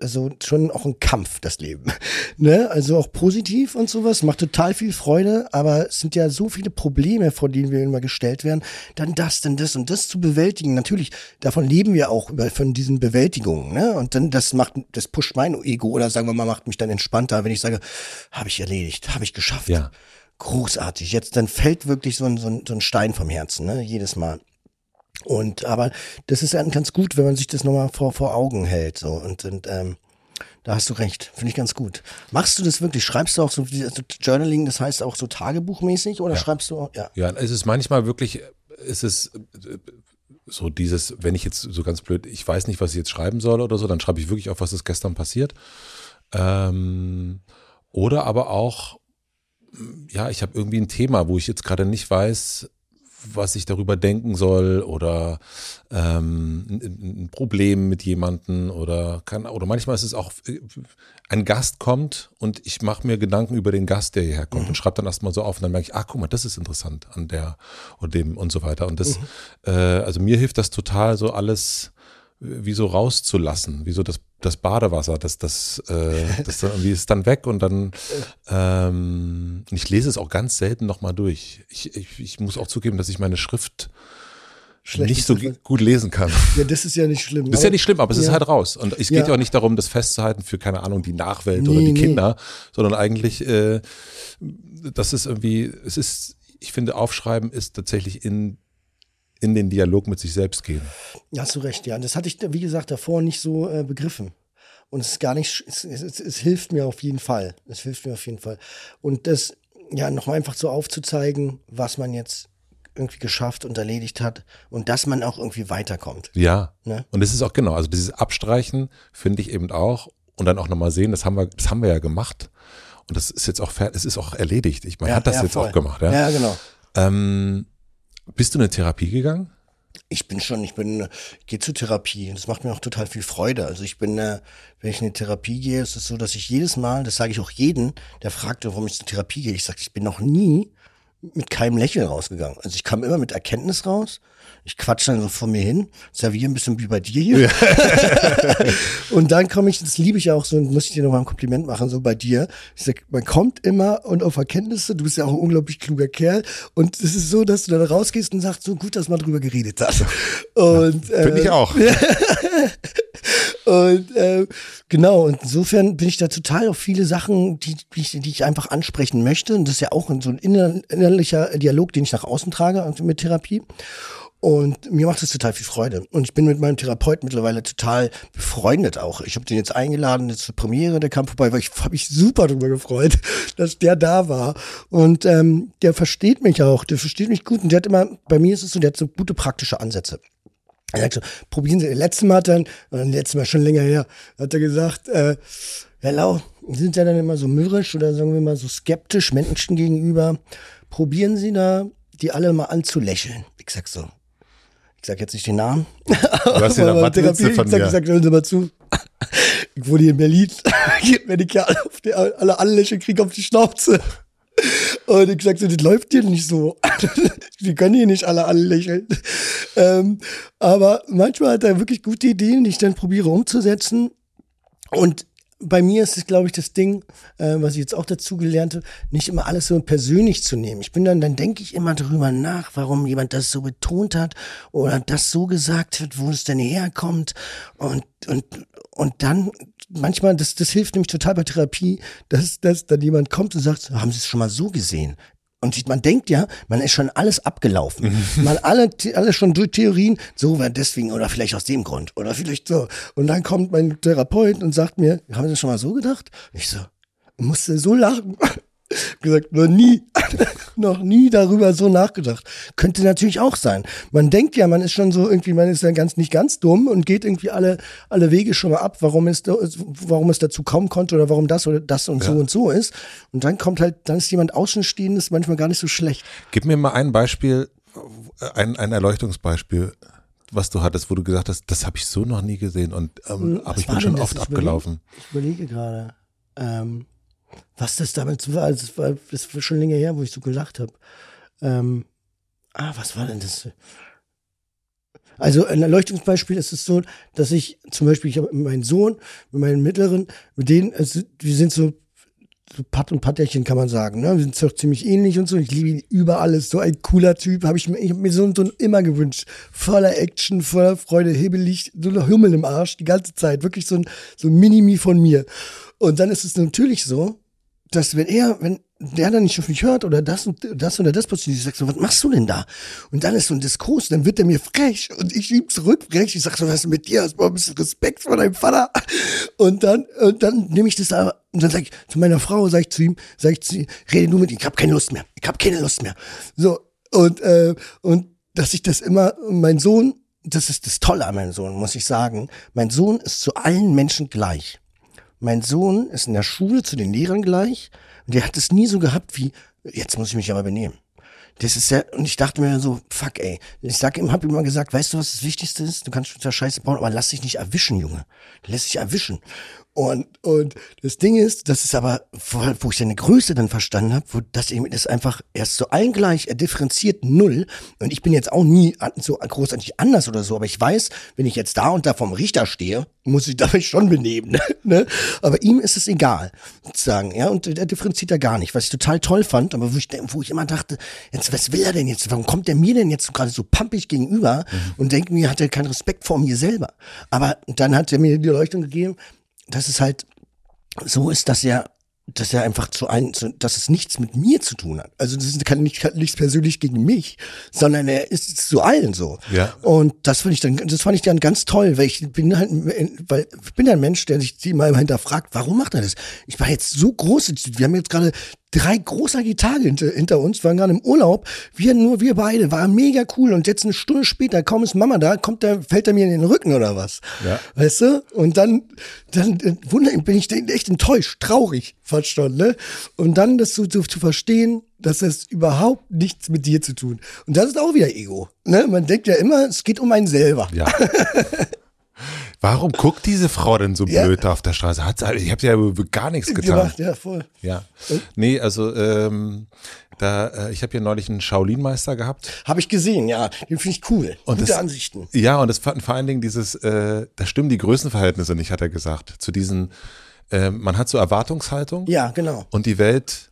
also schon auch ein Kampf, das Leben. ne? Also auch positiv und sowas, macht total viel Freude, aber es sind ja so viele Probleme, vor denen wir immer gestellt werden, dann das, dann das und das zu bewältigen. Natürlich, davon leben wir auch über, von diesen Bewältigungen, ne? Und dann, das macht, das pusht mein Ego oder sagen wir mal, macht mich dann entspannter, wenn ich sage, habe ich erledigt, habe ich geschafft. Ja. Großartig. Jetzt, dann fällt wirklich so ein, so ein, so ein Stein vom Herzen, ne? Jedes Mal. Und aber das ist dann ganz gut, wenn man sich das nochmal vor, vor Augen hält. So. Und, und ähm, da hast du recht. Finde ich ganz gut. Machst du das wirklich? Schreibst du auch so also Journaling, das heißt auch so tagebuchmäßig oder schreibst du auch? Ja. Ja, es ist manchmal wirklich, es ist so dieses, wenn ich jetzt so ganz blöd, ich weiß nicht, was ich jetzt schreiben soll oder so, dann schreibe ich wirklich auf, was ist gestern passiert. Ähm, oder aber auch ja, ich habe irgendwie ein Thema, wo ich jetzt gerade nicht weiß, was ich darüber denken soll oder ähm, ein, Problem mit jemandem oder kann oder manchmal ist es auch äh, ein Gast kommt und ich mache mir Gedanken über den Gast, der hierher kommt mhm. und schreibe dann erstmal so auf und dann merke ich, ach guck mal, das ist interessant an der und dem und so weiter und das, mhm. äh, also mir hilft das total so alles wie so rauszulassen, wie so das, das Badewasser, das, das, äh, das dann irgendwie ist dann weg und dann ähm, ich lese es auch ganz selten nochmal durch. Ich, ich, ich muss auch zugeben, dass ich meine Schrift Schlecht nicht so gut lesen kann. Ja, das ist ja nicht schlimm. Das ist ja nicht schlimm, aber es ja. ist halt raus. Und es geht ja. auch nicht darum, das festzuhalten für, keine Ahnung, die Nachwelt nee, oder die nee. Kinder, sondern eigentlich, äh, das ist irgendwie, es ist, ich finde, Aufschreiben ist tatsächlich in in den Dialog mit sich selbst gehen. Ja, hast du recht, ja. Das hatte ich, wie gesagt, davor nicht so äh, begriffen. Und es ist gar nicht, es, es, es, hilft mir auf jeden Fall. Es hilft mir auf jeden Fall. Und das, ja, nochmal einfach so aufzuzeigen, was man jetzt irgendwie geschafft und erledigt hat und dass man auch irgendwie weiterkommt. Ja. Ne? Und es ist auch genau, also dieses Abstreichen finde ich eben auch und dann auch nochmal sehen, das haben wir, das haben wir ja gemacht. Und das ist jetzt auch, es ist auch erledigt. Ich, man ja, hat das ja, jetzt voll. auch gemacht. Ja, ja genau. Ähm, bist du in eine Therapie gegangen? Ich bin schon, ich bin, gehe zur Therapie. Das macht mir auch total viel Freude. Also ich bin, äh, wenn ich in eine Therapie gehe, ist es so, dass ich jedes Mal, das sage ich auch jeden, der fragte, warum ich zur Therapie gehe, ich sage, ich bin noch nie mit keinem Lächeln rausgegangen. Also ich kam immer mit Erkenntnis raus. Ich quatsche dann so vor mir hin, serviere ein bisschen wie bei dir hier. Ja. und dann komme ich, das liebe ich ja auch so, muss ich dir noch mal ein Kompliment machen, so bei dir. Ich sag, man kommt immer und auf Erkenntnisse, du bist ja auch ein unglaublich kluger Kerl. Und es ist so, dass du dann rausgehst und sagst, so gut, dass man drüber geredet hat. Und, ja, Finde ich auch. Und äh, genau, und insofern bin ich da total auf viele Sachen, die, die, ich, die ich einfach ansprechen möchte. Und das ist ja auch so ein innerlicher Dialog, den ich nach außen trage mit Therapie. Und mir macht es total viel Freude. Und ich bin mit meinem Therapeut mittlerweile total befreundet auch. Ich habe den jetzt eingeladen jetzt zur Premiere, der kam vorbei, weil ich habe mich super darüber gefreut, dass der da war. Und ähm, der versteht mich auch, der versteht mich gut. Und der hat immer, bei mir ist es so, der hat so gute praktische Ansätze. Er sagt so, probieren Sie, letztes Mal dann, und letztes Mal schon länger her, hat er gesagt, äh, Sie sind ja dann immer so mürrisch oder sagen wir mal so skeptisch Menschen gegenüber. Probieren Sie da, die alle mal anzulächeln. Ich sag so, ich sag jetzt nicht den Namen. Du hast ja was Therapie, von ich sag, ich sag, hören Sie mal zu. Ich wohne hier in Berlin, mir die Kerl auf die, alle anlächeln, krieg auf die Schnauze. Und ich sagte, das läuft hier nicht so. Die können hier nicht alle anlächeln. Ähm, aber manchmal hat er wirklich gute Ideen, die ich dann probiere umzusetzen. Und bei mir ist es, glaube ich, das Ding, äh, was ich jetzt auch dazu gelernt habe, nicht immer alles so persönlich zu nehmen. Ich bin dann, dann denke ich immer darüber nach, warum jemand das so betont hat oder das so gesagt hat, wo es denn herkommt. Und, und, und dann manchmal, das, das hilft nämlich total bei Therapie, dass, dass dann jemand kommt und sagt, haben Sie es schon mal so gesehen? Und man denkt ja, man ist schon alles abgelaufen. man alle, alle schon durch Theorien, so war deswegen oder vielleicht aus dem Grund oder vielleicht so. Und dann kommt mein Therapeut und sagt mir, haben Sie das schon mal so gedacht? Ich so, musste so lachen gesagt, noch nie, noch nie darüber so nachgedacht. Könnte natürlich auch sein. Man denkt ja, man ist schon so irgendwie, man ist ja ganz, nicht ganz dumm und geht irgendwie alle, alle Wege schon mal ab, warum es, warum es dazu kommen konnte oder warum das oder das und ja. so und so ist. Und dann kommt halt, dann ist jemand Außenstehendes manchmal gar nicht so schlecht. Gib mir mal ein Beispiel, ein, ein Erleuchtungsbeispiel was du hattest, wo du gesagt hast, das habe ich so noch nie gesehen und ähm, hm, aber ich bin schon oft ich abgelaufen. Überlege, ich überlege gerade. Ähm, was das damals war, das war, das war schon länger her, wo ich so gelacht habe. Ähm, ah, was war denn das? Also ein Erleuchtungsbeispiel ist es so, dass ich zum Beispiel, ich habe meinen Sohn, mit meinen Mittleren, mit denen, also wir sind so, so Patt und Patterchen kann man sagen, ne? Wir sind doch ziemlich ähnlich und so. Ich liebe ihn über alles. So ein cooler Typ. Habe ich mir, ich hab mir so einen Sohn immer gewünscht. Voller Action, voller Freude, hebelig, so ein Hümmel im Arsch die ganze Zeit. Wirklich so ein, so ein Minimi von mir. Und dann ist es natürlich so, dass wenn er, wenn der dann nicht auf mich hört oder das und das oder das passiert, ich sag so, was machst du denn da? Und dann ist so ein Diskurs, dann wird er mir frech und ich ihm zurück frech. Ich sag so, was ist mit dir? Hast mal ein bisschen Respekt vor deinem Vater? Und dann, und dann nehme ich das da und dann sag ich zu meiner Frau, sag ich zu ihm, sag ich zu ihm, rede du mit ihm, ich habe keine Lust mehr. Ich habe keine Lust mehr. So, und, äh, und dass ich das immer, mein Sohn, das ist das Tolle an meinem Sohn, muss ich sagen. Mein Sohn ist zu allen Menschen gleich. Mein Sohn ist in der Schule zu den Lehrern gleich. Und der hat es nie so gehabt wie, jetzt muss ich mich aber benehmen. Das ist ja, und ich dachte mir so, fuck ey. Ich sag ihm, hab ihm immer gesagt, weißt du, was das Wichtigste ist? Du kannst schon Scheiße bauen, aber lass dich nicht erwischen, Junge. Lass dich erwischen. Und, und das Ding ist, das ist aber, wo ich seine Größe dann verstanden habe, wo das eben ist einfach erst so allen gleich, er differenziert null. Und ich bin jetzt auch nie so großartig anders oder so, aber ich weiß, wenn ich jetzt da und da vom Richter stehe, muss ich damit schon benehmen. Ne? Aber ihm ist es egal, sozusagen, ja, und er differenziert da gar nicht, was ich total toll fand, aber wo ich, wo ich immer dachte, jetzt, was will er denn jetzt? Warum kommt er mir denn jetzt gerade so pampig gegenüber mhm. und denkt mir, hat er keinen Respekt vor mir selber? Aber dann hat er mir die Leuchtung gegeben, dass es halt so ist, dass er dass er einfach zu ein, zu, dass es nichts mit mir zu tun hat. Also das ist kann nicht nichts persönlich gegen mich, sondern er ist zu allen so. Ja. Und das fand ich dann, das fand ich dann ganz toll, weil ich bin halt, weil ich bin ein Mensch, der sich mal hinterfragt, warum macht er das? Ich war jetzt so groß, wir haben jetzt gerade drei großartige Tage hinter, hinter uns, waren gerade im Urlaub, wir nur wir beide, war mega cool und jetzt eine Stunde später, kaum ist Mama da, kommt der, fällt er mir in den Rücken oder was? Ja. Weißt du? Und dann, dann äh, wunder, bin ich echt enttäuscht, traurig fast schon, ne? Und dann das zu, zu, zu verstehen, dass das überhaupt nichts mit dir zu tun. Und das ist auch wieder Ego, ne? Man denkt ja immer, es geht um einen selber. Ja. Warum guckt diese Frau denn so ja. blöd auf der Straße? Hat, ich habe ja gar nichts getan. Gemacht, ja, voll. Ja. Nee, also ähm, da, äh, ich habe hier neulich einen Shaolin-Meister gehabt. Habe ich gesehen, ja. Den finde ich cool. Und Gute das, Ansichten. Ja, und das vor allen Dingen dieses, äh, da stimmen die Größenverhältnisse nicht, hat er gesagt. Zu diesen, äh, man hat so Erwartungshaltung. Ja, genau. Und die Welt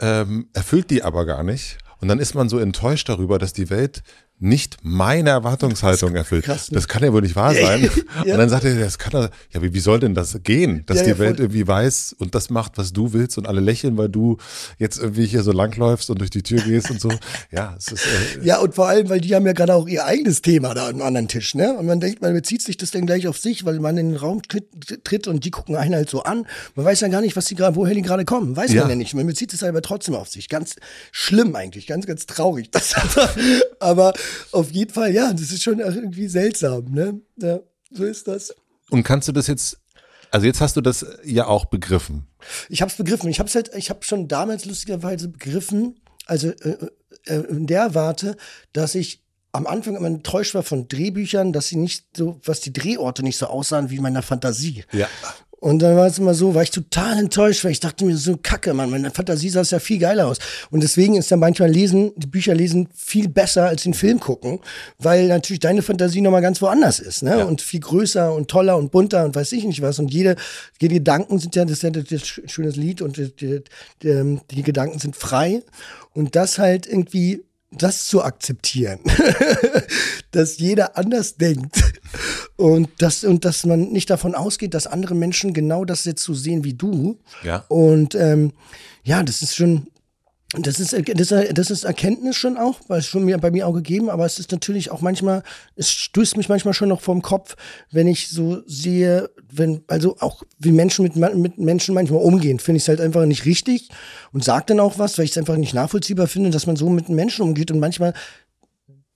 ähm, erfüllt die aber gar nicht. Und dann ist man so enttäuscht darüber, dass die Welt nicht meine Erwartungshaltung erfüllt. Krass, ne? Das kann ja wohl nicht wahr sein. ja. Und dann sagt er, das kann er, ja, wie, wie soll denn das gehen, dass ja, die ja, Welt irgendwie weiß und das macht, was du willst und alle lächeln, weil du jetzt irgendwie hier so langläufst und durch die Tür gehst und so. Ja, es ist. Äh, ja, und vor allem, weil die haben ja gerade auch ihr eigenes Thema da am anderen Tisch, ne? Und man denkt, man bezieht sich das dann gleich auf sich, weil man in den Raum tritt, und die gucken einen halt so an. Man weiß ja gar nicht, was die gerade, woher die gerade kommen. Weiß man ja nicht. Man bezieht es aber trotzdem auf sich. Ganz schlimm eigentlich, ganz, ganz traurig. Das aber, aber auf jeden Fall, ja, das ist schon irgendwie seltsam, ne? Ja, so ist das. Und kannst du das jetzt also jetzt hast du das ja auch begriffen. Ich habe es begriffen. Ich habe es halt, ich habe schon damals lustigerweise begriffen, also äh, äh, in der Warte, dass ich am Anfang immer enttäuscht war von Drehbüchern, dass sie nicht so, was die Drehorte nicht so aussahen wie in meiner Fantasie. Ja. Und dann war es immer so, war ich total enttäuscht, weil ich dachte mir so, kacke, Mann, meine Fantasie sah es ja viel geiler aus. Und deswegen ist ja manchmal lesen, die Bücher lesen viel besser als den Film gucken, weil natürlich deine Fantasie nochmal ganz woanders ist, ne? Ja. Und viel größer und toller und bunter und weiß ich nicht was. Und jede, jede Gedanken sind ja, das ist ja das, das schönes Lied und die, die, die, die Gedanken sind frei. Und das halt irgendwie das zu akzeptieren, dass jeder anders denkt und dass, und dass man nicht davon ausgeht, dass andere Menschen genau das jetzt so sehen wie du. Ja. Und ähm, ja, das ist schon, das ist, das, das ist Erkenntnis schon auch, weil es schon mir, bei mir auch gegeben, aber es ist natürlich auch manchmal, es stößt mich manchmal schon noch vorm Kopf, wenn ich so sehe, wenn, also auch wie Menschen mit, mit Menschen manchmal umgehen, finde ich es halt einfach nicht richtig und sage dann auch was, weil ich es einfach nicht nachvollziehbar finde, dass man so mit Menschen umgeht und manchmal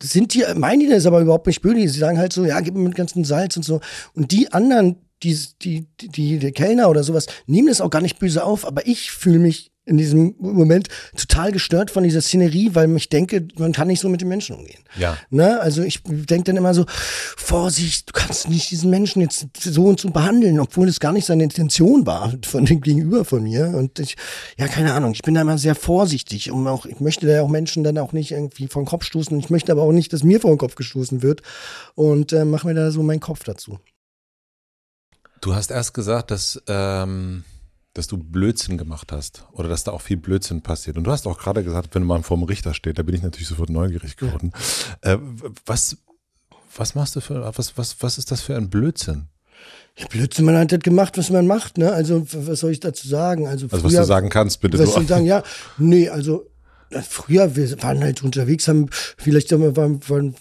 sind die, meinen die das aber überhaupt nicht böse, sie sagen halt so, ja, gib mir mit ganzen Salz und so. Und die anderen, die, die, die, die Kellner oder sowas, nehmen das auch gar nicht böse auf, aber ich fühle mich in diesem Moment total gestört von dieser Szenerie, weil ich denke, man kann nicht so mit den Menschen umgehen. Ja. Ne? Also ich denke dann immer so, Vorsicht, du kannst nicht diesen Menschen jetzt so und so behandeln, obwohl es gar nicht seine Intention war von dem Gegenüber von mir. Und ich, ja, keine Ahnung, ich bin da immer sehr vorsichtig und auch, ich möchte da auch Menschen dann auch nicht irgendwie vor den Kopf stoßen. Ich möchte aber auch nicht, dass mir vor den Kopf gestoßen wird und äh, mache mir da so meinen Kopf dazu. Du hast erst gesagt, dass ähm dass du Blödsinn gemacht hast oder dass da auch viel Blödsinn passiert. Und du hast auch gerade gesagt, wenn man vor dem Richter steht, da bin ich natürlich sofort neugierig geworden. Äh, was, was machst du für, was, was, was ist das für ein Blödsinn? Ja, Blödsinn, man hat das gemacht, was man macht, ne? Also, was soll ich dazu sagen? Also, früher, also was du sagen kannst, bitte. Was du sagen, ja, nee, also früher, wir waren halt unterwegs, haben vielleicht haben wir waren, waren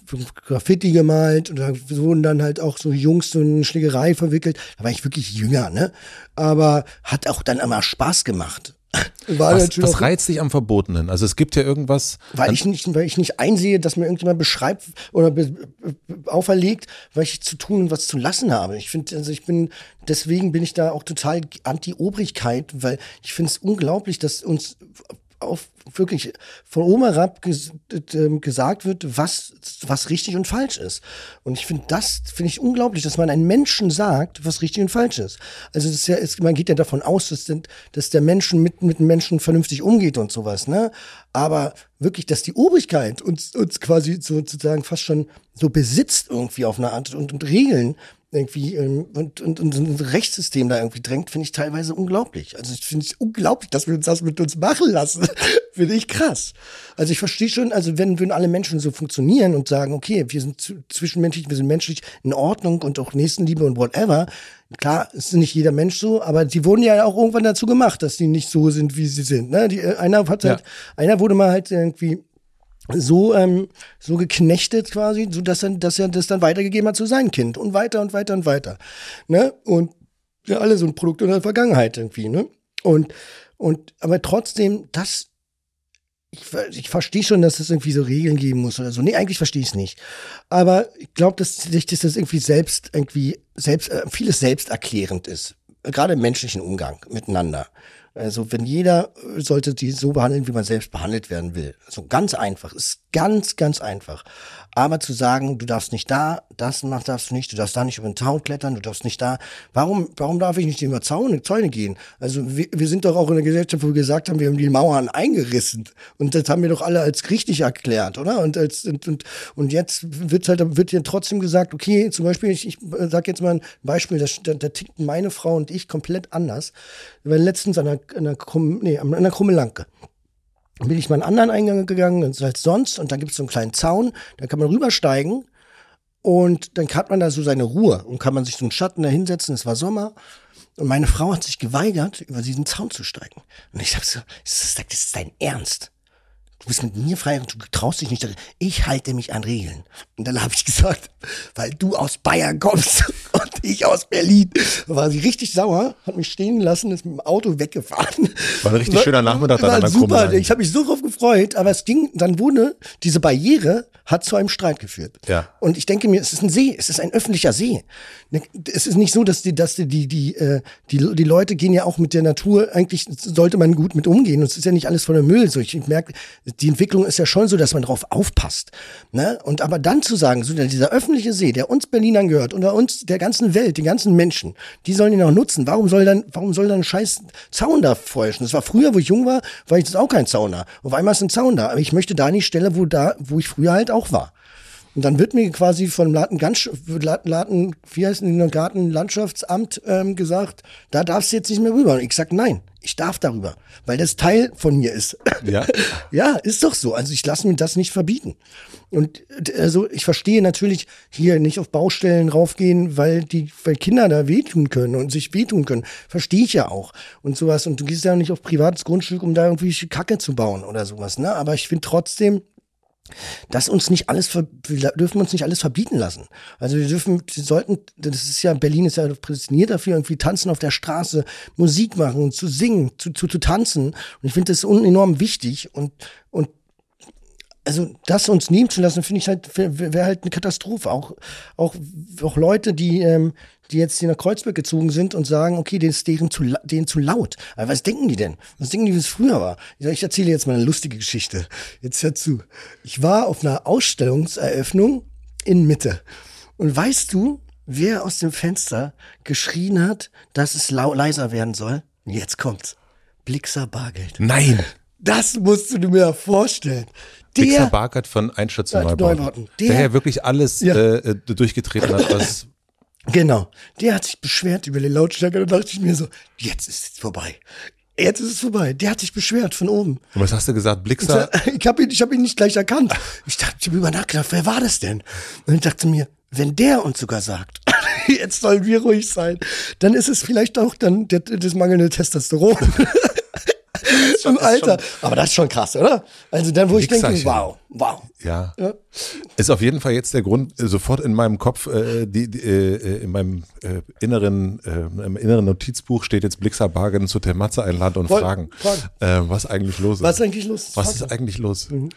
Graffiti gemalt und da wurden dann halt auch so Jungs so eine Schlägerei verwickelt. Da war ich wirklich jünger, ne? Aber hat auch dann immer Spaß gemacht. War Was, was reizt dich am Verbotenen? Also es gibt ja irgendwas. Weil ich nicht, weil ich nicht einsehe, dass mir irgendjemand beschreibt oder be, be, auferlegt, was ich zu tun und was zu lassen habe. Ich finde, also ich bin, deswegen bin ich da auch total anti-Obrigkeit, weil ich finde es unglaublich, dass uns auf wirklich von oben herab ges ähm, gesagt wird, was, was richtig und falsch ist. Und ich finde das, finde ich unglaublich, dass man einem Menschen sagt, was richtig und falsch ist. Also das ist ja, ist, man geht ja davon aus, dass, dass der Menschen mit, mit Menschen vernünftig umgeht und sowas, ne? Aber wirklich, dass die Obrigkeit uns, uns quasi sozusagen fast schon so besitzt irgendwie auf eine Art und, und Regeln irgendwie ähm, und, und, und ein Rechtssystem da irgendwie drängt, finde ich teilweise unglaublich. Also ich finde es unglaublich, dass wir uns das mit uns machen lassen. finde ich krass. Also ich verstehe schon, also wenn würden alle Menschen so funktionieren und sagen, okay, wir sind zwischenmenschlich, wir sind menschlich in Ordnung und auch Nächstenliebe und whatever. Klar, es ist nicht jeder Mensch so, aber die wurden ja auch irgendwann dazu gemacht, dass die nicht so sind, wie sie sind. Ne? Die, äh, einer hat halt, Ja. einer wurde mal halt irgendwie so ähm, so geknechtet quasi, so dass er dass er das dann weitergegeben hat zu seinem Kind und weiter und weiter und weiter, ne? Und ja, alle so ein Produkt in der Vergangenheit irgendwie, ne? Und und aber trotzdem, das ich, ich verstehe schon, dass es irgendwie so Regeln geben muss oder so. Nee, eigentlich verstehe ich es nicht. Aber ich glaube, dass sich dass das irgendwie selbst irgendwie selbst äh, vieles selbsterklärend ist, gerade im menschlichen Umgang miteinander. Also wenn jeder äh, sollte die so behandeln, wie man selbst behandelt werden will. So ganz einfach, ist ganz, ganz einfach. Aber zu sagen, du darfst nicht da, das mach- darfst du nicht, du darfst da nicht über den Zaun klettern, du darfst nicht da. Warum, warum darf ich nicht über Zaune, Zäune gehen? Also wir, wir sind doch auch in einer Gesellschaft, wo wir gesagt haben, wir haben die Mauern eingerissen. Und das haben wir doch alle als richtig erklärt, oder? Und als und, und, und jetzt wird halt wird hier trotzdem gesagt, okay, zum Beispiel, ich, ich sag jetzt mal ein Beispiel, da, da, tickten meine Frau und ich komplett anders. Wir waren letztens an einer, an einer, Krumm, nee, an einer Krummelanke bin ich mal einen anderen Eingang gegangen als sonst und dann gibt es so einen kleinen Zaun, da kann man rübersteigen und dann hat man da so seine Ruhe und kann man sich so einen Schatten da hinsetzen, es war Sommer und meine Frau hat sich geweigert, über diesen Zaun zu steigen. Und ich hab so, das ist, das ist dein Ernst. Du bist mit mir frei und du traust dich nicht. darin. Ich halte mich an Regeln. Und dann habe ich gesagt, weil du aus Bayern kommst und ich aus Berlin, war sie richtig sauer, hat mich stehen lassen, ist mit dem Auto weggefahren. War ein richtig schöner Nachmittag dann War an der super. Ich habe mich so drauf gefreut, aber es ging, dann wurde diese Barriere hat zu einem Streit geführt. Ja. Und ich denke mir, es ist ein See, es ist ein öffentlicher See. Ne, Es ist nicht so, dass die, dass die, die, die, äh, die, die Leute gehen ja auch mit der Natur, eigentlich sollte man gut mit umgehen. Und es ist ja nicht alles voller Müll. So, ich merke, die Entwicklung ist ja schon so, dass man drauf aufpasst. Ne? Und aber dann zu sagen, so dieser öffentliche See, der uns Berlinern gehört oder uns der ganzen Welt, den ganzen Menschen, die sollen ihn auch nutzen. Warum soll dann, warum soll dann ein scheiß Zaun da feuerschen? Das war früher, wo ich jung war, war ich das auch kein Zauner. Auf einmal ist ein Zaun da. Aber ich möchte da nicht Stelle, wo da, wo ich früher halt auch war. Und dann wird mir quasi vom Laten, ganz, Laten wie heißt denn Gartenlandschaftsamt ähm, gesagt, da darfst du jetzt nicht mehr rüber. Und ich sag nein, ich darf darüber, weil das Teil von mir ist. Ja. ja, ist doch so. Also ich lasse mir das nicht verbieten. Und also ich verstehe natürlich hier nicht auf Baustellen raufgehen, weil die, weil Kinder da wehtun können und sich wehtun können. Verstehe ich ja auch und sowas. Und du gehst ja nicht auf privates Grundstück, um da irgendwie Kacke zu bauen oder sowas. Ne? Aber ich finde trotzdem, dass uns nicht alles, wir dürfen uns nicht alles verbieten lassen. Also wir dürfen, wir sollten, das ist ja, Berlin ist ja prädestiniert dafür, irgendwie tanzen auf der Straße, Musik machen, zu singen, zu, zu, zu tanzen. Und ich finde das enorm wichtig und, und also das uns nehmen zu lassen, finde ich halt, wäre wär halt eine Katastrophe. Auch, auch, auch Leute, die, ähm, die jetzt hier nach Kreuzberg gezogen sind und sagen, okay, denen ist deren zu, denen zu laut. Aber was denken die denn? Was denken die, wie es früher war? Ich, erzähle jetzt mal eine lustige Geschichte. Jetzt hör zu. Ich war auf einer Ausstellungseröffnung in Mitte. Und weißt du, wer aus dem Fenster geschrien hat, dass es leiser werden soll? Jetzt kommt's. Blixer Bargeld. Nein. Das musst du dir mir vorstellen. Dixer Der, Barkert von Einstation Ja, Neubauten. Neubauten. Der, Der- ja wirklich alles Ja. äh, äh, durchgetreten hat, was genau, der hat sich beschwert über die Lautstärke. Da dachte ich mir so, jetzt ist es vorbei. Jetzt ist es vorbei. Der hat sich beschwert von oben. Und was hast du gesagt? Blixer? Ich habe ihn, ich hab ihn nicht gleich erkannt. Ich dachte, ich habe über nachgedacht, wer war das denn? Und ich dachte mir, wenn der uns sogar sagt, jetzt sollen wir ruhig sein, dann ist es vielleicht auch dann der, das mangelnde Testosteron. schon, Im Alter. Aber das ist schon krass, oder? Also dann, wo ich denke, wow, wow. Ja. ja. Ist auf jeden Fall jetzt der Grund, äh, sofort in meinem Kopf, äh, die, die äh, in meinem äh, inneren, äh, im inneren Notizbuch steht jetzt Blixer Bargen zu Termatze einladen und Voll, fragen, fragen. Äh, was eigentlich los ist. Was ist eigentlich los? Was ist eigentlich los? Mhm.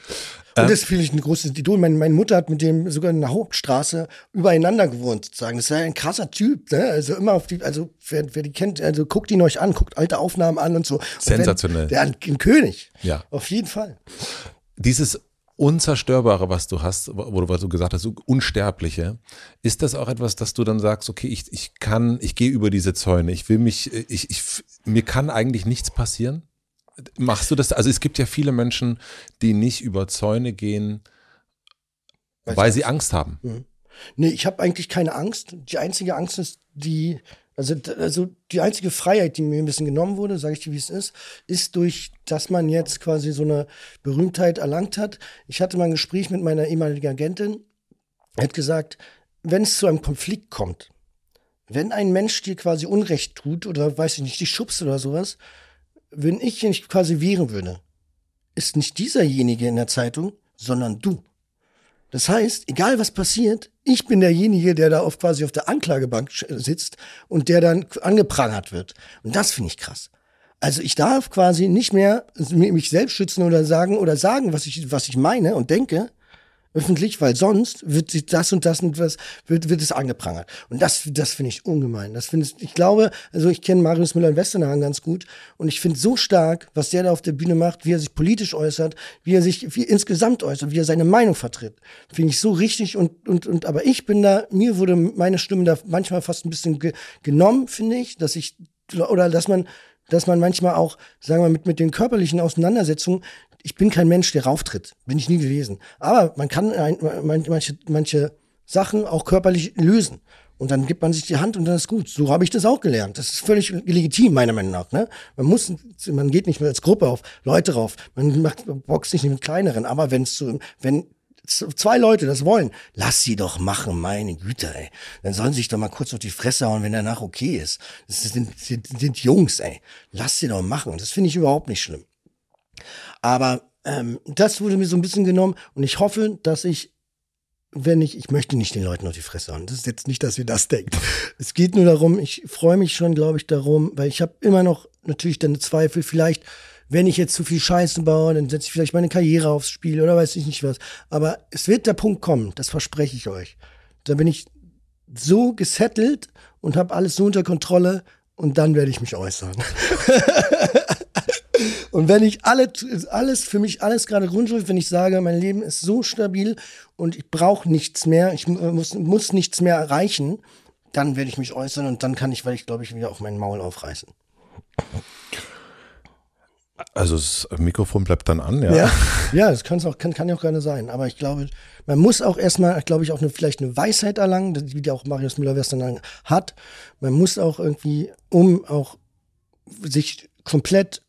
Und ähm, das finde ich ein großes Idol. Meine, meine Mutter hat mit dem sogar in der Hauptstraße übereinander gewohnt, sozusagen. Das ist ja ein krasser Typ, ne? Also immer auf die, also wer, wer die kennt, also guckt ihn euch an, guckt alte Aufnahmen an und so. Und Sensationell. Wenn, der ein König. Ja. Auf jeden Fall. Dieses Unzerstörbare, was du hast, wo du, was du gesagt hast, Unsterbliche, ist das auch etwas, dass du dann sagst, okay, ich, ich kann, ich gehe über diese Zäune, ich will mich, ich, ich, mir kann eigentlich nichts passieren? Machst du das? Also es gibt ja viele Menschen, die nicht über Zäune gehen, weil, weil sie Angst haben. Mhm. Nee, ich habe eigentlich keine Angst. Die einzige Angst ist die, also, also die einzige Freiheit, die mir ein bisschen genommen wurde, sage ich dir, wie es ist, ist durch, dass man jetzt quasi so eine Berühmtheit erlangt hat. Ich hatte mal ein Gespräch mit meiner ehemaligen Agentin. Er hat gesagt, wenn es zu einem Konflikt kommt, wenn ein Mensch dir quasi Unrecht tut oder weiß ich nicht, die schubst oder sowas, wenn ich mich quasi wehren würde, ist nicht dieserjenige in der Zeitung, sondern du. Das heißt, egal was passiert, ich bin derjenige, der da auf quasi auf der Anklagebank sitzt und der dann angeprangert wird. Und das finde ich krass. Also ich darf quasi nicht mehr mich selbst schützen oder sagen oder sagen, was ich was ich meine und denke, öffentlich, weil sonst wird das und das und was wird, wird es angeprangert. Und das, das finde ich ungemein. Das finde ich, ich glaube, also ich kenne Marius Müller in Westernhagen ganz gut und ich finde so stark, was der da auf der Bühne macht, wie er sich politisch äußert, wie er sich wie insgesamt äußert, wie er seine Meinung vertritt. Finde ich so richtig und, und, und, aber ich bin da, mir wurde meine Stimme da manchmal fast ein bisschen ge genommen, finde ich, dass ich, oder dass man, dass man manchmal auch, sagen wir, mit, mit den körperlichen Auseinandersetzungen ich bin kein Mensch, der rauftritt. Bin ich nie gewesen. Aber man kann ein, manche, manche Sachen auch körperlich lösen. Und dann gibt man sich die Hand und dann ist gut. So habe ich das auch gelernt. Das ist völlig legitim, meiner Meinung nach. Ne? Man muss, man geht nicht mehr als Gruppe auf Leute rauf. Man macht, boxt nicht mit kleineren. Aber wenn es so, wenn zwei Leute das wollen, lass sie doch machen, meine Güte, ey. Dann sollen sie sich doch mal kurz auf die Fresse hauen, wenn danach okay ist. Das sind, sind, sind Jungs, ey. Lass sie doch machen. Das finde ich überhaupt nicht schlimm. Aber ähm, das wurde mir so ein bisschen genommen und ich hoffe, dass ich, wenn ich, ich möchte nicht den Leuten auf die Fresse hauen. Das ist jetzt nicht, dass ihr das denkt. Es geht nur darum, ich freue mich schon, glaube ich, darum, weil ich habe immer noch natürlich dann Zweifel, vielleicht, wenn ich jetzt zu viel Scheiße baue, dann setze ich vielleicht meine Karriere aufs Spiel oder weiß ich nicht was. Aber es wird der Punkt kommen, das verspreche ich euch. Da bin ich so gesettelt und habe alles so unter Kontrolle und dann werde ich mich äußern. Und wenn ich alle, alles, für mich alles gerade Grundschuld, wenn ich sage, mein Leben ist so stabil und ich brauche nichts mehr, ich muss, muss nichts mehr erreichen, dann werde ich mich äußern und dann kann ich, weil ich glaube ich, wieder auf meinen Maul aufreißen. Also das Mikrofon bleibt dann an, ja. Ja, ja das kann's auch, kann, kann ja auch gerne sein. Aber ich glaube, man muss auch erstmal, glaube ich, auch eine, vielleicht eine Weisheit erlangen, wie die auch Marius Müller-Western hat. Man muss auch irgendwie, um auch sich komplett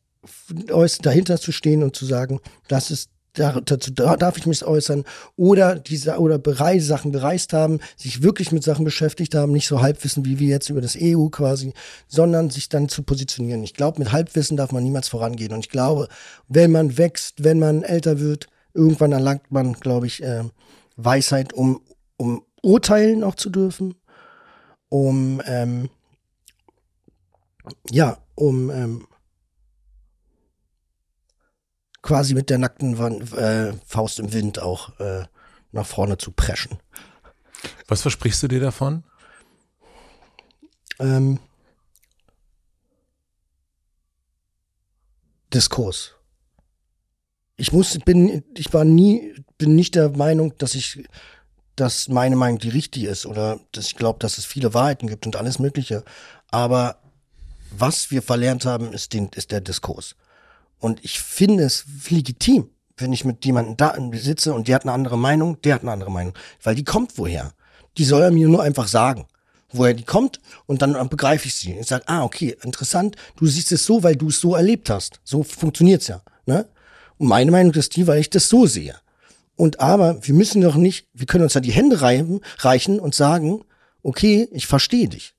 dahinter zu stehen und zu sagen, das ist dazu darf ich mich äußern oder diese oder bereits Sachen bereist haben, sich wirklich mit Sachen beschäftigt haben, nicht so Halbwissen wie wir jetzt über das EU quasi, sondern sich dann zu positionieren. Ich glaube, mit Halbwissen darf man niemals vorangehen und ich glaube, wenn man wächst, wenn man älter wird, irgendwann erlangt man, glaube ich, äh, Weisheit, um um urteilen auch zu dürfen, um ähm, ja, um ähm, quasi mit der nackten äh, Faust im Wind auch äh, nach vorne zu preschen. Was versprichst du dir davon? Ähm, Diskurs. Ich muss, bin, ich war nie, bin nicht der Meinung, dass ich, dass meine Meinung die richtige ist oder dass ich glaube, dass es viele Wahrheiten gibt und alles Mögliche. Aber was wir verlernt haben, ist, den, ist der Diskurs. Und ich finde es legitim, wenn ich mit jemandem da sitze und der hat eine andere Meinung, der hat eine andere Meinung. Weil die kommt woher. Die soll er mir nur einfach sagen, woher die kommt und dann begreife ich sie. Ich sage, ah, okay, interessant, du siehst es so, weil du es so erlebt hast. So funktioniert's ja. Ne? Und meine Meinung ist die, weil ich das so sehe. Und aber wir müssen doch nicht, wir können uns ja die Hände reichen und sagen, okay, ich verstehe dich.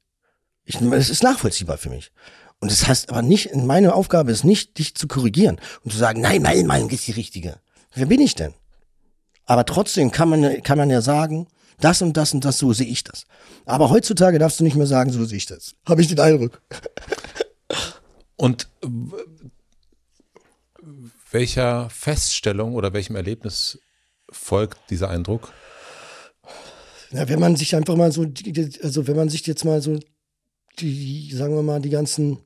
Ich, das ist nachvollziehbar für mich. Und das heißt aber nicht, meine Aufgabe ist nicht, dich zu korrigieren und zu sagen, nein, meine Meinung ist die richtige. Wer bin ich denn? Aber trotzdem kann man, kann man ja sagen, das und das und das, so sehe ich das. Aber heutzutage darfst du nicht mehr sagen, so sehe ich das. Habe ich den Eindruck. Und welcher Feststellung oder welchem Erlebnis folgt dieser Eindruck? Ja, wenn man sich einfach mal so, also wenn man sich jetzt mal so die, sagen wir mal, die ganzen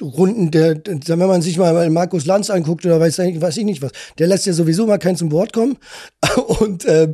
Runden der, wenn man sich mal Markus Lanz anguckt oder weiß, weiß ich nicht was, der lässt ja sowieso mal keinen zum Wort kommen und, ähm,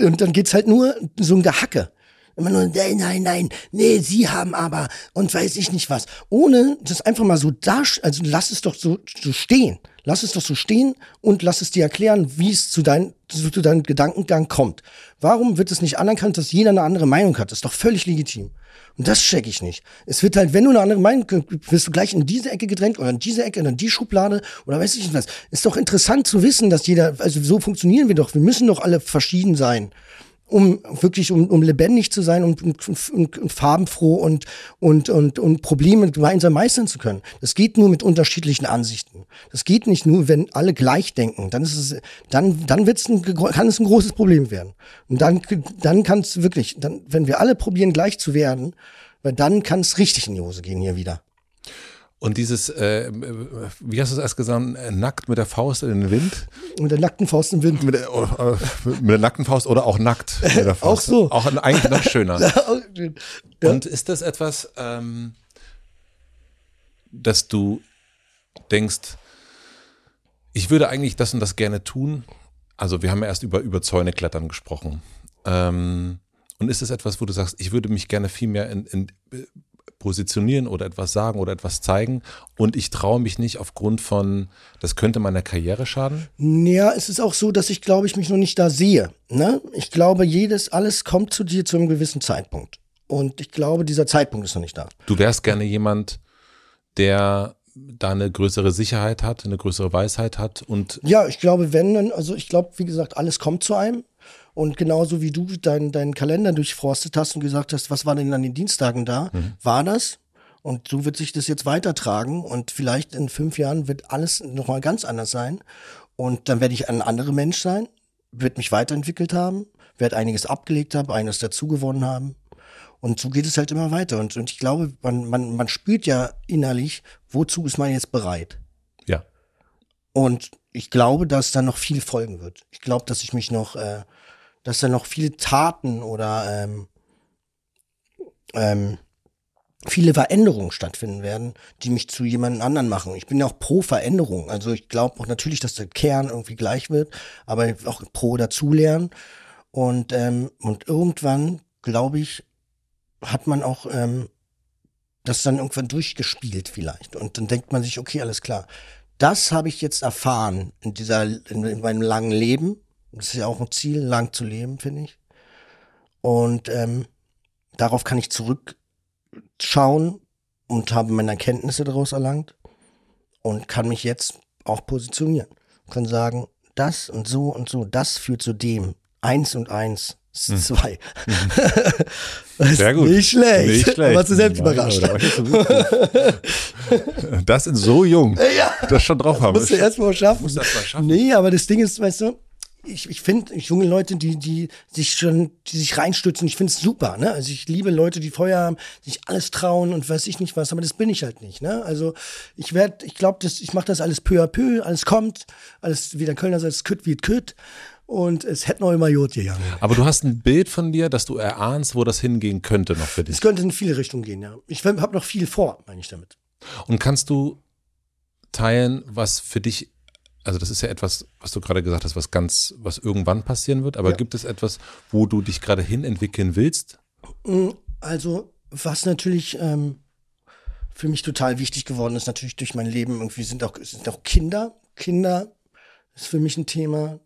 und dann geht's halt nur so ein Gehacke. Immer nur, nein, nein, nein, nee, sie haben aber und weiß ich nicht was. Ohne das einfach mal so da, also lass es doch so, so stehen. Lass es doch so stehen und lass es dir erklären, wie es zu, dein, zu, zu deinem Gedankengang kommt. Warum wird es nicht anerkannt, dass jeder eine andere Meinung hat? Das ist doch völlig legitim. Und das check ich nicht. Es wird halt, wenn du eine andere Meinung, wirst du gleich in diese Ecke gedrängt oder in diese Ecke oder in die Schublade oder weiß ich nicht was. Ist doch interessant zu wissen, dass jeder, also so funktionieren wir doch. Wir müssen doch alle verschieden sein um wirklich um, um lebendig zu sein und, und, und, und farbenfroh und, und, und, und Probleme gemeinsam meistern zu können. Das geht nur mit unterschiedlichen Ansichten. Das geht nicht nur, wenn alle gleich denken. Dann ist es, dann, dann wird's ein, kann es ein großes Problem werden. Und dann, dann kann es wirklich, dann, wenn wir alle probieren, gleich zu werden, weil dann kann es richtig in die Hose gehen hier wieder. Und dieses, äh, wie hast du es erst gesagt, nackt mit der Faust in den Wind? Mit der nackten Faust im Wind. Mit der, äh, mit der nackten Faust oder auch nackt mit der Faust. auch so. Auch eigentlich noch schöner. ja. Und ist das etwas, ähm, dass du denkst, ich würde eigentlich das und das gerne tun? Also wir haben ja erst über, über Zäune klettern gesprochen. Ähm, und ist es etwas, wo du sagst, ich würde mich gerne viel mehr in, in positionieren oder etwas sagen oder etwas zeigen und ich traue mich nicht aufgrund von, das könnte meiner Karriere schaden? Ja, es ist auch so, dass ich glaube, ich mich noch nicht da sehe. Ne? Ich glaube, jedes, alles kommt zu dir zu einem gewissen Zeitpunkt. Und ich glaube, dieser Zeitpunkt ist noch nicht da. Du wärst gerne jemand, der da eine größere Sicherheit hat, eine größere Weisheit hat und. Ja, ich glaube, wenn, dann, also ich glaube, wie gesagt, alles kommt zu einem. Und genauso wie du deinen dein Kalender durchforstet hast und gesagt hast, was war denn an den Dienstagen da, mhm. war das. Und so wird sich das jetzt weitertragen. Und vielleicht in fünf Jahren wird alles nochmal ganz anders sein. Und dann werde ich ein anderer Mensch sein, wird mich weiterentwickelt haben, werde einiges abgelegt haben, eines dazugewonnen haben. Und so geht es halt immer weiter. Und, und ich glaube, man, man, man spürt ja innerlich, wozu ist man jetzt bereit. Ja. Und ich glaube, dass da noch viel folgen wird. Ich glaube, dass ich mich noch äh, dass da noch viele Taten oder ähm, ähm, viele Veränderungen stattfinden werden, die mich zu jemandem anderen machen. Ich bin ja auch pro Veränderung. Also ich glaube auch natürlich, dass der Kern irgendwie gleich wird, aber auch pro dazulernen. Und, ähm, und irgendwann, glaube ich, hat man auch ähm, das dann irgendwann durchgespielt vielleicht. Und dann denkt man sich, okay, alles klar. Das habe ich jetzt erfahren in dieser, in, in meinem langen Leben. Das ist ja auch ein Ziel, lang zu leben, finde ich. Und ähm, darauf kann ich zurückschauen und habe meine Erkenntnisse daraus erlangt und kann mich jetzt auch positionieren. Kann sagen, das und so und so, das führt zu dem. Eins und eins ist hm. zwei. Mhm. Sehr gut. Nicht schlecht. Nicht schlecht. Warst du selbst überrascht. Das in so jung. Ja. Das schon drauf das haben. Musst du erst mal schaffen. Musst das mal schaffen. Nee, aber das Ding ist, weißt du, ich, ich finde junge Leute, die, die sich schon, die sich reinstützen, ich finde es super, ne? Also ich liebe Leute, die Feuer haben, sich alles trauen und weiß ich nicht was, aber das bin ich halt nicht, ne? Also ich werde, ich glaube, ich mache das alles peu à peu, alles kommt, alles, wie der Kölner sagt, es kütt wie es kütt. Und es hätte noch immer Jod gegangen. Aber du hast ein Bild von dir, dass du erahnst, wo das hingehen könnte noch für dich. Es könnte in viele Richtungen gehen, ja. Ich habe noch viel vor, meine ich damit. Und kannst du teilen, was für dich also das ist ja etwas, was du gerade gesagt hast, was ganz, was irgendwann passieren wird. Aber ja. gibt es etwas, wo du dich gerade hin entwickeln willst? Mm, also was natürlich ähm, für mich total wichtig geworden ist, natürlich durch mein Leben irgendwie sind auch sind auch Kinder. Kinder ist für mich ein Thema.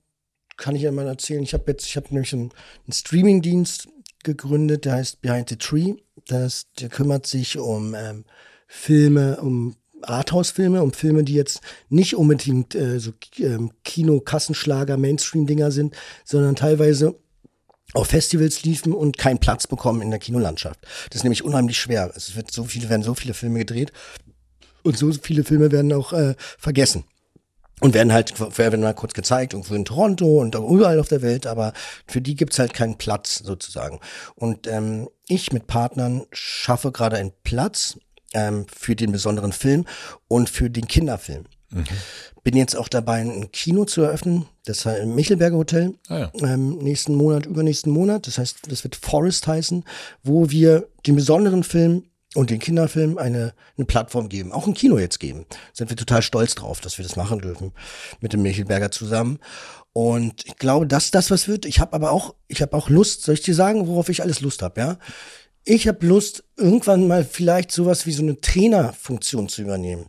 Kann ich ja mal erzählen. Ich habe jetzt, ich habe nämlich einen, einen Streaming-Dienst gegründet, der heißt Behind the Tree. Das, der kümmert sich um ähm, Filme, um Arthouse-Filme, um Filme, die jetzt nicht unbedingt äh, so ähm, Kino, Kassenschlager, Mainstream-Dinger sind, sondern teilweise auf Festivals liefen und keinen Platz bekommen in der Kinolandschaft. Das ist nämlich unheimlich schwer. Es wird so viele, werden so viele Filme gedreht und so viele Filme werden auch äh, vergessen. Und werden halt, werden mal kurz gezeigt, irgendwo in Toronto und überall auf der Welt, aber für die gibt's halt keinen Platz sozusagen. Und ähm, ich mit Partnern schaffe gerade einen Platz ähm, für den besonderen Film und für den Kinderfilm. Mhm. Bin jetzt auch dabei, ein Kino zu eröffnen, das heißt im Michelberger Hotel, ah ja. ähm, nächsten Monat, übernächsten Monat. Das heißt, das wird Forest heißen, wo wir den besonderen Film und den Kinderfilm eine, eine Plattform geben, auch ein Kino jetzt geben. Sind wir total stolz drauf, dass wir das machen dürfen mit dem Michelberger zusammen. Und ich glaube, dass das was wird. Ich habe aber auch, ich habe auch Lust. Soll ich dir sagen, worauf ich alles Lust habe? Ja, ich habe Lust, irgendwann mal vielleicht sowas wie so eine Trainerfunktion zu übernehmen.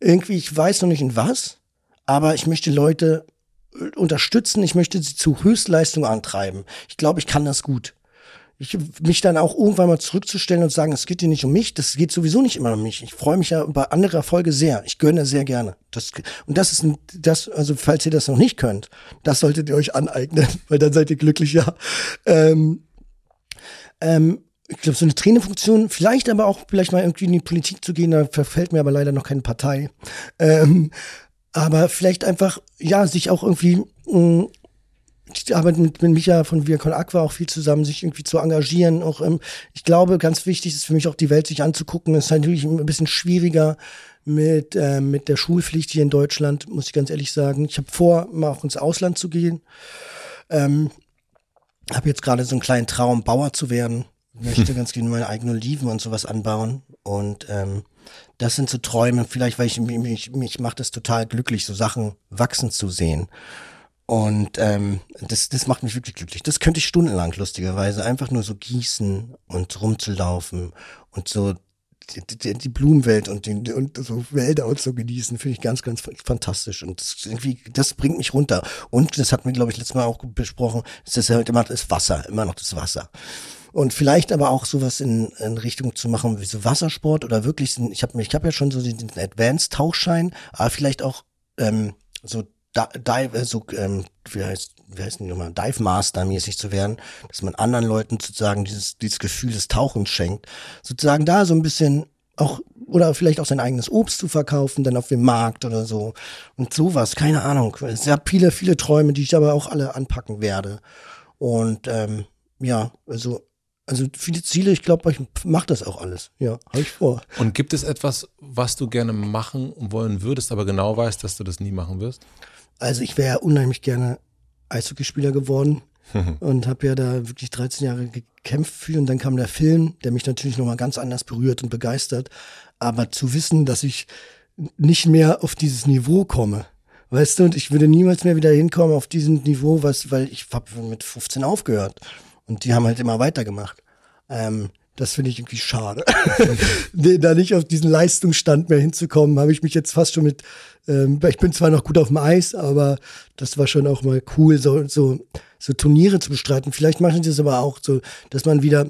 Irgendwie, ich weiß noch nicht in was, aber ich möchte Leute äh, unterstützen. Ich möchte sie zu Höchstleistung antreiben. Ich glaube, ich kann das gut ich, mich dann auch irgendwann mal zurückzustellen und sagen, es geht hier nicht um mich, das geht sowieso nicht immer um mich. Ich freue mich ja über andere Erfolge sehr. Ich gönne sehr gerne. Das, und das ist ein, das, also falls ihr das noch nicht könnt, das solltet ihr euch aneignen, weil dann seid ihr glücklicher. Ähm, ähm, ich glaube, so eine Trainerfunktion, vielleicht aber auch vielleicht mal irgendwie in die Politik zu gehen, da verfällt mir aber leider noch keine Partei. Ähm, aber vielleicht einfach, ja, sich auch irgendwie mh, mm, ich arbeite mit, mit Micha von Viacon Aqua auch viel zusammen, sich irgendwie zu engagieren. Auch ähm, ich glaube, ganz wichtig ist für mich auch die Welt sich anzugucken. Es ist natürlich ein bisschen schwieriger mit, äh, mit der Schulpflicht hier in Deutschland, muss ich ganz ehrlich sagen. Ich habe vor, mal auch ins Ausland zu gehen. Ähm, habe jetzt gerade so einen kleinen Traum, Bauer zu werden. Möchte ganz gerne meine eigenen Oliven und sowas anbauen. Und ähm, das sind so Träume, vielleicht, weil ich mich, mich macht es total glücklich, so Sachen wachsen zu sehen. Und ähm, das, das macht mich wirklich glücklich. Das könnte ich stundenlang, lustigerweise, einfach nur so gießen und rumzulaufen und so die, die, die Blumenwelt und, die, und so Wälder und so genießen, finde ich ganz, ganz fantastisch. Und das, irgendwie, das bringt mich runter. Und das hatten wir, glaube ich, letztes Mal auch besprochen, das ist halt immer das Wasser, immer noch das Wasser. Und vielleicht aber auch sowas in, in Richtung zu machen wie so Wassersport oder wirklich, ich habe ich hab ja schon so den Advanced-Tauchschein, aber vielleicht auch ähm, so Dive, äh, so, ähm, wie heißt, wie heißt die nochmal, Dive Master mäßig zu werden, dass man anderen Leuten sozusagen dieses, dieses Gefühl des Tauchens schenkt. Sozusagen da so ein bisschen auch, oder vielleicht auch sein eigenes Obst zu verkaufen, dann auf dem Markt oder so. Und sowas, keine Ahnung. Es habe viele, viele Träume, die ich aber auch alle anpacken werde. Und ähm, ja, also also viele Ziele, ich glaube, ich mache das auch alles. Ja, habe ich vor. Und gibt es etwas, was du gerne machen wollen würdest, aber genau weißt, dass du das nie machen wirst? Also ich wäre ja unheimlich gerne Eishockeyspieler geworden und habe ja da wirklich 13 Jahre gekämpft für und dann kam der Film, der mich natürlich nochmal ganz anders berührt und begeistert. Aber zu wissen, dass ich nicht mehr auf dieses Niveau komme, weißt du, und ich würde niemals mehr wieder hinkommen auf diesem Niveau, was, weil ich habe mit 15 aufgehört und die haben halt immer weitergemacht. Ähm, das finde ich irgendwie schade. da nicht auf diesen Leistungsstand mehr hinzukommen, habe ich mich jetzt fast schon mit, ähm, ich bin zwar noch gut auf dem Eis, aber das war schon auch mal cool, so, so, so Turniere zu bestreiten. Vielleicht machen sie es aber auch so, dass man wieder,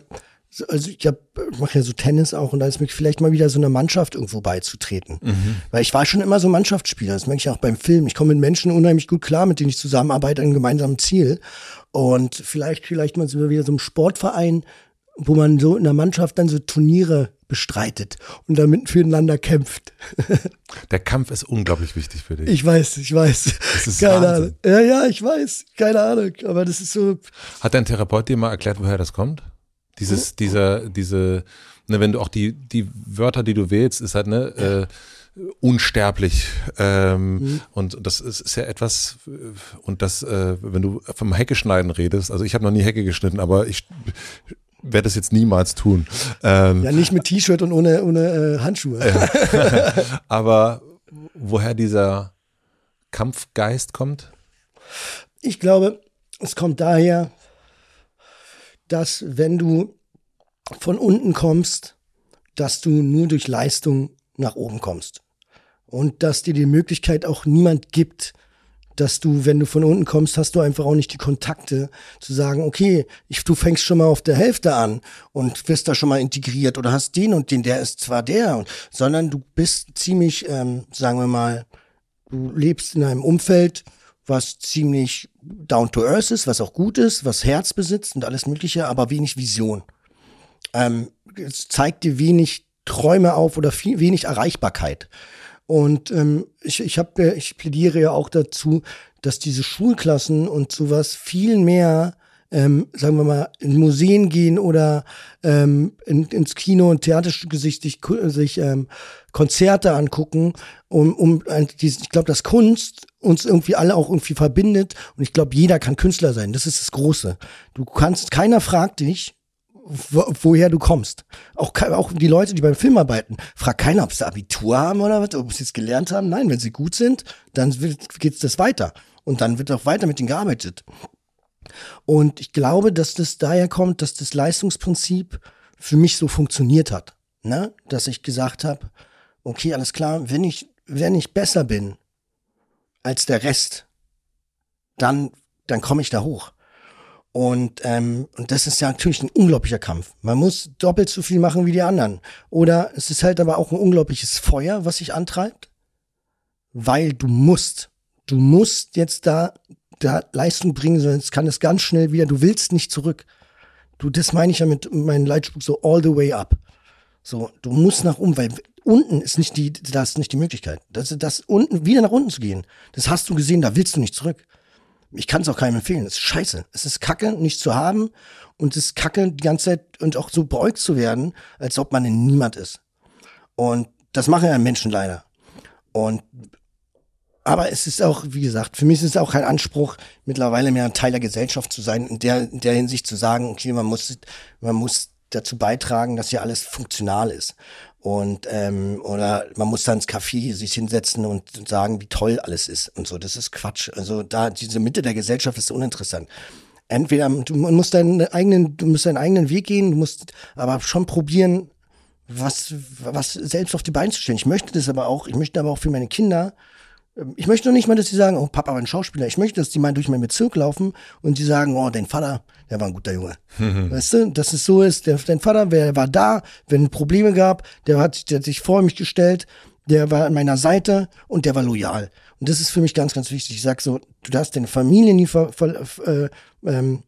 also ich, hab, mache ja so Tennis auch und da ist mir vielleicht mal wieder so einer Mannschaft irgendwo beizutreten. Mhm. Weil ich war schon immer so Mannschaftsspieler, das merke ich auch beim Film. Ich komme mit Menschen unheimlich gut klar, mit denen ich zusammenarbeite an einem gemeinsamen Ziel. Und vielleicht, vielleicht mal wieder so einem Sportverein wo man so in der Mannschaft dann so Turniere bestreitet und damit füreinander kämpft. Der Kampf ist unglaublich wichtig für dich. Ich weiß, ich weiß. Das ist keine Wahnsinn. Ahnung. Ja, ja, ich weiß. Keine Ahnung. Aber das ist so. Hat dein Therapeut dir mal erklärt, woher das kommt? Dieses, oh. dieser, diese, ne, wenn du auch die, die Wörter, die du wählst, ist halt, ne, ja. äh, unsterblich. Ähm, mhm. Und das ist, ist, ja etwas, und das, äh, wenn du vom Hecke schneiden redest, also ich habe noch nie Hecke geschnitten, aber ich werde das jetzt niemals tun. Ähm, ja, nicht mit T-Shirt und ohne, ohne äh, Handschuhe. Ja. Aber woher dieser Kampfgeist kommt? Ich glaube, es kommt daher, dass wenn du von unten kommst, dass du nur durch Leistung nach oben kommst. Und dass dir die Möglichkeit auch niemand gibt, dass du, wenn du von unten kommst, hast du einfach auch nicht die Kontakte zu sagen, okay, ich, du fängst schon mal auf der Hälfte an und wirst da schon mal integriert oder hast den und den, der ist zwar der, sondern du bist ziemlich, ähm, sagen wir mal, du lebst in einem Umfeld, was ziemlich down to earth ist, was auch gut ist, was Herz besitzt und alles Mögliche, aber wenig Vision. Ähm, es zeigt dir wenig Träume auf oder viel, wenig Erreichbarkeit. Und ähm, ich, ich, hab, ich plädiere ja auch dazu, dass diese Schulklassen und sowas viel mehr ähm, sagen wir mal, in Museen gehen oder ähm, in, ins Kino und Theaterstücke sich, sich ähm, Konzerte angucken, um, um ich glaube, dass Kunst uns irgendwie alle auch irgendwie verbindet und ich glaube, jeder kann Künstler sein. Das ist das Große. Du kannst, keiner fragt dich, wo, woher du kommst. Auch, auch die Leute, die beim Film arbeiten, fragt keiner, ob sie Abitur haben oder was, ob sie es gelernt haben. Nein, wenn sie gut sind, dann geht das weiter. Und dann wird auch weiter mit ihnen gearbeitet. Und ich glaube, dass das daher kommt, dass das Leistungsprinzip für mich so funktioniert hat. Ne? Dass ich gesagt habe, okay, alles klar, wenn ich, wenn ich besser bin als der Rest, dann, dann komme ich da hoch. Und, ähm, und das ist ja natürlich ein unglaublicher Kampf. Man muss doppelt so viel machen wie die anderen. Oder es ist halt aber auch ein unglaubliches Feuer, was sich antreibt, weil du musst. Du musst jetzt da da Leistung bringen, sonst kann es ganz schnell wieder, du willst nicht zurück. Du, das meine ich ja mit meinem Leitspruch so all the way up. So, du musst nach oben, weil unten ist nicht die, das ist nicht die Möglichkeit. Das, das unten, wieder nach unten zu gehen. Das hast du gesehen, da willst du nicht zurück. Ich kann es auch keinem empfehlen. Es ist scheiße. Es ist kacke, nichts zu haben. Und es ist kacke, die ganze Zeit und auch so beäugt zu werden, als ob man ein Niemand ist. Und das machen ja Menschen leider. Und aber es ist auch, wie gesagt, für mich ist es auch kein Anspruch, mittlerweile mehr ein Teil der Gesellschaft zu sein, in der, in der Hinsicht zu sagen, okay, man muss, man muss dazu beitragen, dass hier alles funktional ist. Und ähm, oder man muss dann ins Café sich hinsetzen und sagen, wie toll alles ist und so. Das ist Quatsch. Also da diese Mitte der Gesellschaft ist uninteressant. Entweder du musst deinen eigenen, du musst deinen eigenen Weg gehen, du musst aber schon probieren, was was selbst auf die Beine zu stellen. Ich möchte das aber auch. Ich möchte aber auch für meine Kinder ich möchte noch nicht mal, dass sie sagen, oh, Papa war ein Schauspieler. Ich möchte, dass die mal durch meinen Bezirk laufen und sie sagen, oh, dein Vater, der war ein guter Junge. Mhm. Weißt du, dass es so ist, der, dein Vater, der war da, wenn Probleme gab, der hat, der hat sich vor mich gestellt, der war an meiner Seite und der war loyal. Und das ist für mich ganz, ganz wichtig. Ich sag so, du darfst deine Familie nie ver, ver, äh, ähm,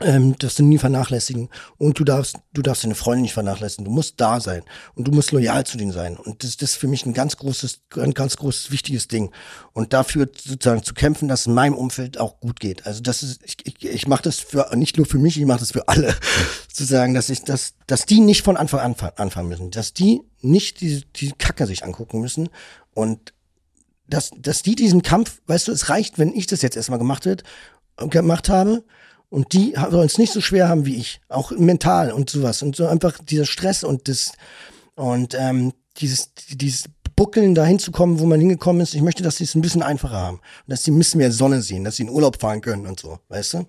ähm, das du nie vernachlässigen. Und du darfst du darfst deine Freunde nicht vernachlässigen. Du musst da sein. Und du musst loyal zu denen sein. Und das, das ist für mich ein ganz großes ein ganz großes wichtiges Ding. Und dafür sozusagen zu kämpfen dass es in meinem Umfeld auch gut geht. Also das ist ich, ich, ich mache das für nicht nur für mich ich mache das für alle. Sozusagen dass ich dass dass die nicht von Anfang an anfangen müssen. Dass die nicht die die Kacke sich angucken müssen. Und dass dass die diesen Kampf weißt du es reicht wenn ich das jetzt erstmal gemacht wird gemacht habe und die sollen es nicht so schwer haben wie ich, auch mental und sowas. Und so einfach dieser Stress und das und ähm, dieses, dieses Buckeln dahin zu kommen, wo man hingekommen ist. Ich möchte, dass sie es ein bisschen einfacher haben. Und dass sie ein bisschen mehr Sonne sehen, dass sie in Urlaub fahren können und so, weißt du?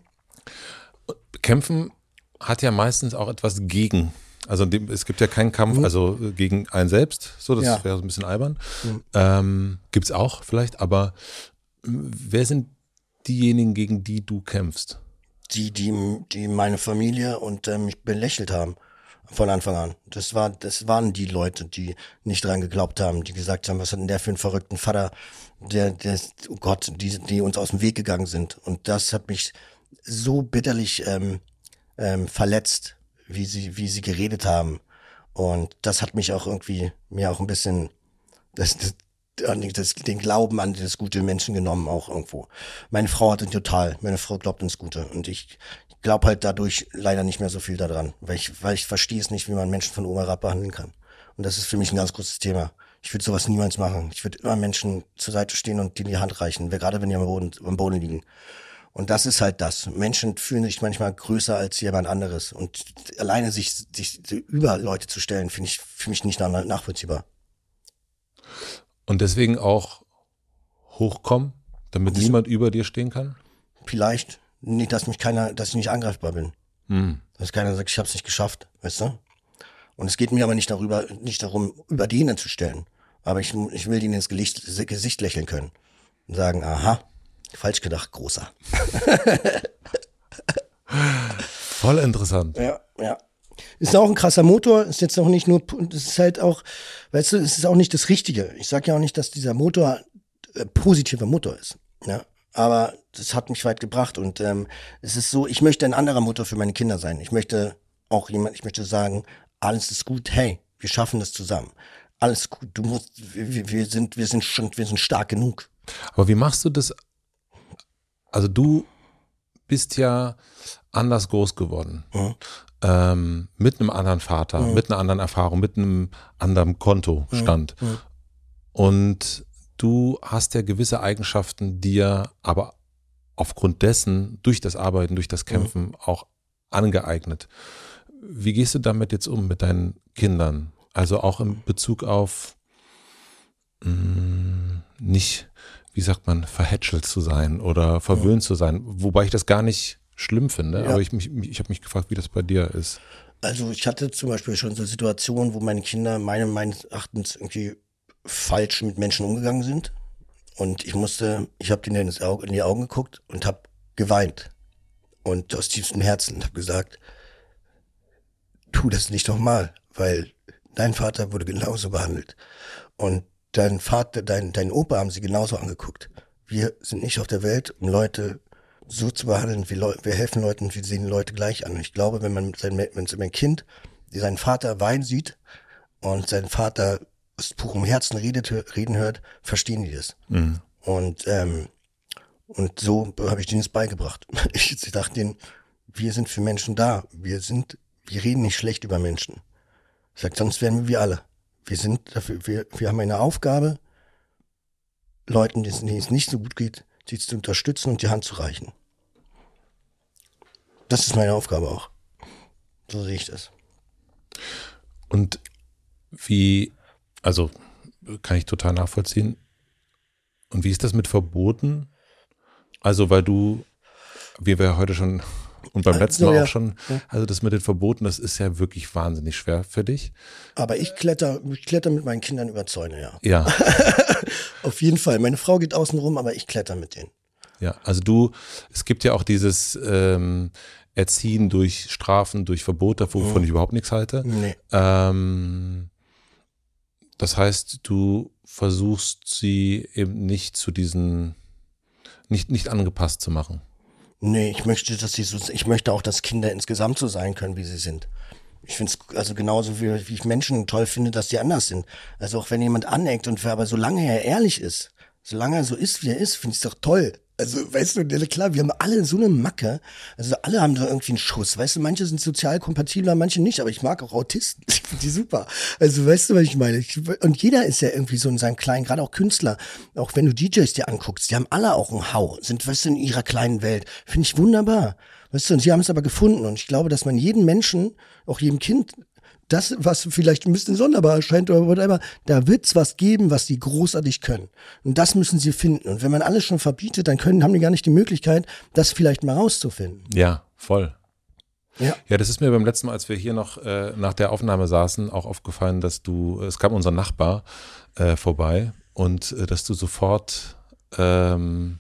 Kämpfen hat ja meistens auch etwas gegen. Also es gibt ja keinen Kampf, mhm. also gegen einen selbst, so, das ja. wäre so ein bisschen albern. Mhm. Ähm, Gibt es auch vielleicht, aber wer sind diejenigen, gegen die du kämpfst? Die, die, die meine Familie und äh, mich belächelt haben von Anfang an. Das war, das waren die Leute, die nicht dran geglaubt haben, die gesagt haben, was hat denn der für einen verrückten Vater, der, der, oh Gott, die, die uns aus dem Weg gegangen sind. Und das hat mich so bitterlich ähm, ähm, verletzt, wie sie, wie sie geredet haben. Und das hat mich auch irgendwie mir auch ein bisschen, das, das, das, den Glauben an das gute Menschen genommen auch irgendwo. Meine Frau hat ihn total. Meine Frau glaubt ins Gute und ich glaube halt dadurch leider nicht mehr so viel daran, weil ich, weil ich verstehe es nicht, wie man Menschen von oben herab behandeln kann. Und das ist für mich ein ganz großes Thema. Ich würde sowas niemals machen. Ich würde immer Menschen zur Seite stehen und die die Hand reichen, gerade wenn die am Boden, am Boden liegen. Und das ist halt das. Menschen fühlen sich manchmal größer als jemand anderes. Und alleine sich, sich über Leute zu stellen, finde ich für mich nicht nachvollziehbar. Und deswegen auch hochkommen, damit niemand über dir stehen kann? Vielleicht. Nicht, dass mich keiner, dass ich nicht angreifbar bin. Hm. Dass keiner sagt, ich habe es nicht geschafft, weißt du? Und es geht mir aber nicht darüber, nicht darum, über denen zu stellen. Aber ich, ich will ihnen ins Gesicht, Gesicht lächeln können. Und sagen, aha, falsch gedacht, großer. Voll interessant. Ja, ja. Ist auch ein krasser Motor, ist jetzt auch nicht nur, das ist halt auch, weißt du, es ist auch nicht das Richtige. Ich sage ja auch nicht, dass dieser Motor äh, positiver Motor ist. Ja, aber das hat mich weit gebracht und ähm, es ist so, ich möchte ein anderer Mutter für meine Kinder sein. Ich möchte auch jemand, ich möchte sagen, alles ist gut, hey, wir schaffen das zusammen. Alles gut, du musst, wir, wir sind, wir sind schon, wir sind stark genug. Aber wie machst du das? Also du bist ja anders groß geworden. Mhm. Ähm, mit einem anderen Vater, mhm. mit einer anderen Erfahrung, mit einem anderen Kontostand. Mhm. Und du hast ja gewisse Eigenschaften dir aber aufgrund dessen, durch das Arbeiten, durch das Kämpfen mhm. auch angeeignet. Wie gehst du damit jetzt um mit deinen Kindern? Also auch in Bezug auf mh, mm, nicht, wie sagt man, verhätschelt zu sein oder verwöhnt zu sein. Wobei ich das gar nicht schlimm finde, ja. aber ich, mich, ich habe mich gefragt, wie das bei dir ist. Also ich hatte zum Beispiel schon so Situationen, wo meine Kinder meine, meines Erachtens irgendwie falsch mit Menschen umgegangen sind. Und ich musste, ich habe denen in die Augen geguckt und habe geweint. Und aus tiefstem Herzen und habe gesagt, tu das nicht nochmal, weil dein Vater wurde genauso behandelt. Und dein Vater, dein, dein Opa haben sie genauso angeguckt. Wir sind nicht auf der Welt, um Leute so zu behandeln, wie Leute, wir helfen Leuten, wir sehen Leute gleich an. Und ich glaube, wenn man sein, wenn sein Kind, seinen Vater weinen sieht und seinen Vater aus purem Herzen redet, reden hört, verstehen die das. Mhm. Und, ähm, und so habe ich denen es beigebracht. Ich, dachte denen, wir sind für Menschen da. Wir sind, wir reden nicht schlecht über Menschen. Ich sag, sonst wären wir alle. Wir sind dafür, wir, wir haben eine Aufgabe, Leuten, denen es nicht so gut geht, sie zu unterstützen und die Hand zu reichen. Das ist meine Aufgabe auch. So sehe ich das. Und wie also kann ich total nachvollziehen. Und wie ist das mit Verboten? Also, weil du, wie wir heute schon und beim letzten Mal ja, auch schon, also das mit den Verboten, das ist ja wirklich wahnsinnig schwer für dich. Aber ich kletter, ich kletter mit meinen Kindern über Zäune, ja. Ja. Auf jeden Fall. Meine Frau geht außen rum, aber ich kletter mit denen. Ja, also du, es gibt ja auch dieses ähm, Erziehen durch Strafen, durch Verbote, wovon mhm. ich überhaupt nichts halte. Nee. Ähm, das heißt, du versuchst sie eben nicht zu diesen, nicht, nicht angepasst zu machen. Nee, ich möchte, dass sie so, ich möchte auch, dass Kinder insgesamt so sein können, wie sie sind. Ich finde es also genauso wie, wie ich Menschen toll finde, dass die anders sind. Also auch wenn jemand aneckt und aber solange er ehrlich ist, solange er so ist, wie er ist, finde ich es doch toll. Also, weißt du, klar, wir haben alle so eine Macke. Also, alle haben da irgendwie einen Schuss. Weißt du, manche sind sozial kompatibler, manche nicht, aber ich mag auch Autisten. Ich finde die super. Also, weißt du, was ich meine? Ich, und jeder ist ja irgendwie so in seinem kleinen, gerade auch Künstler, auch wenn du DJs dir anguckst, die haben alle auch einen Hau, sind, weißt du, in ihrer kleinen Welt. Finde ich wunderbar. Weißt du, und sie haben es aber gefunden. Und ich glaube, dass man jeden Menschen, auch jedem Kind, das, was vielleicht ein bisschen sonderbar erscheint oder whatever, da wird's was geben, was die großartig können. Und das müssen sie finden. Und wenn man alles schon verbietet, dann können, haben die gar nicht die Möglichkeit, das vielleicht mal rauszufinden. Ja, voll. Ja. ja, das ist mir beim letzten Mal, als wir hier noch äh, nach der Aufnahme saßen, auch aufgefallen, dass du, es kam unser Nachbar äh, vorbei und äh, dass du sofort, ähm,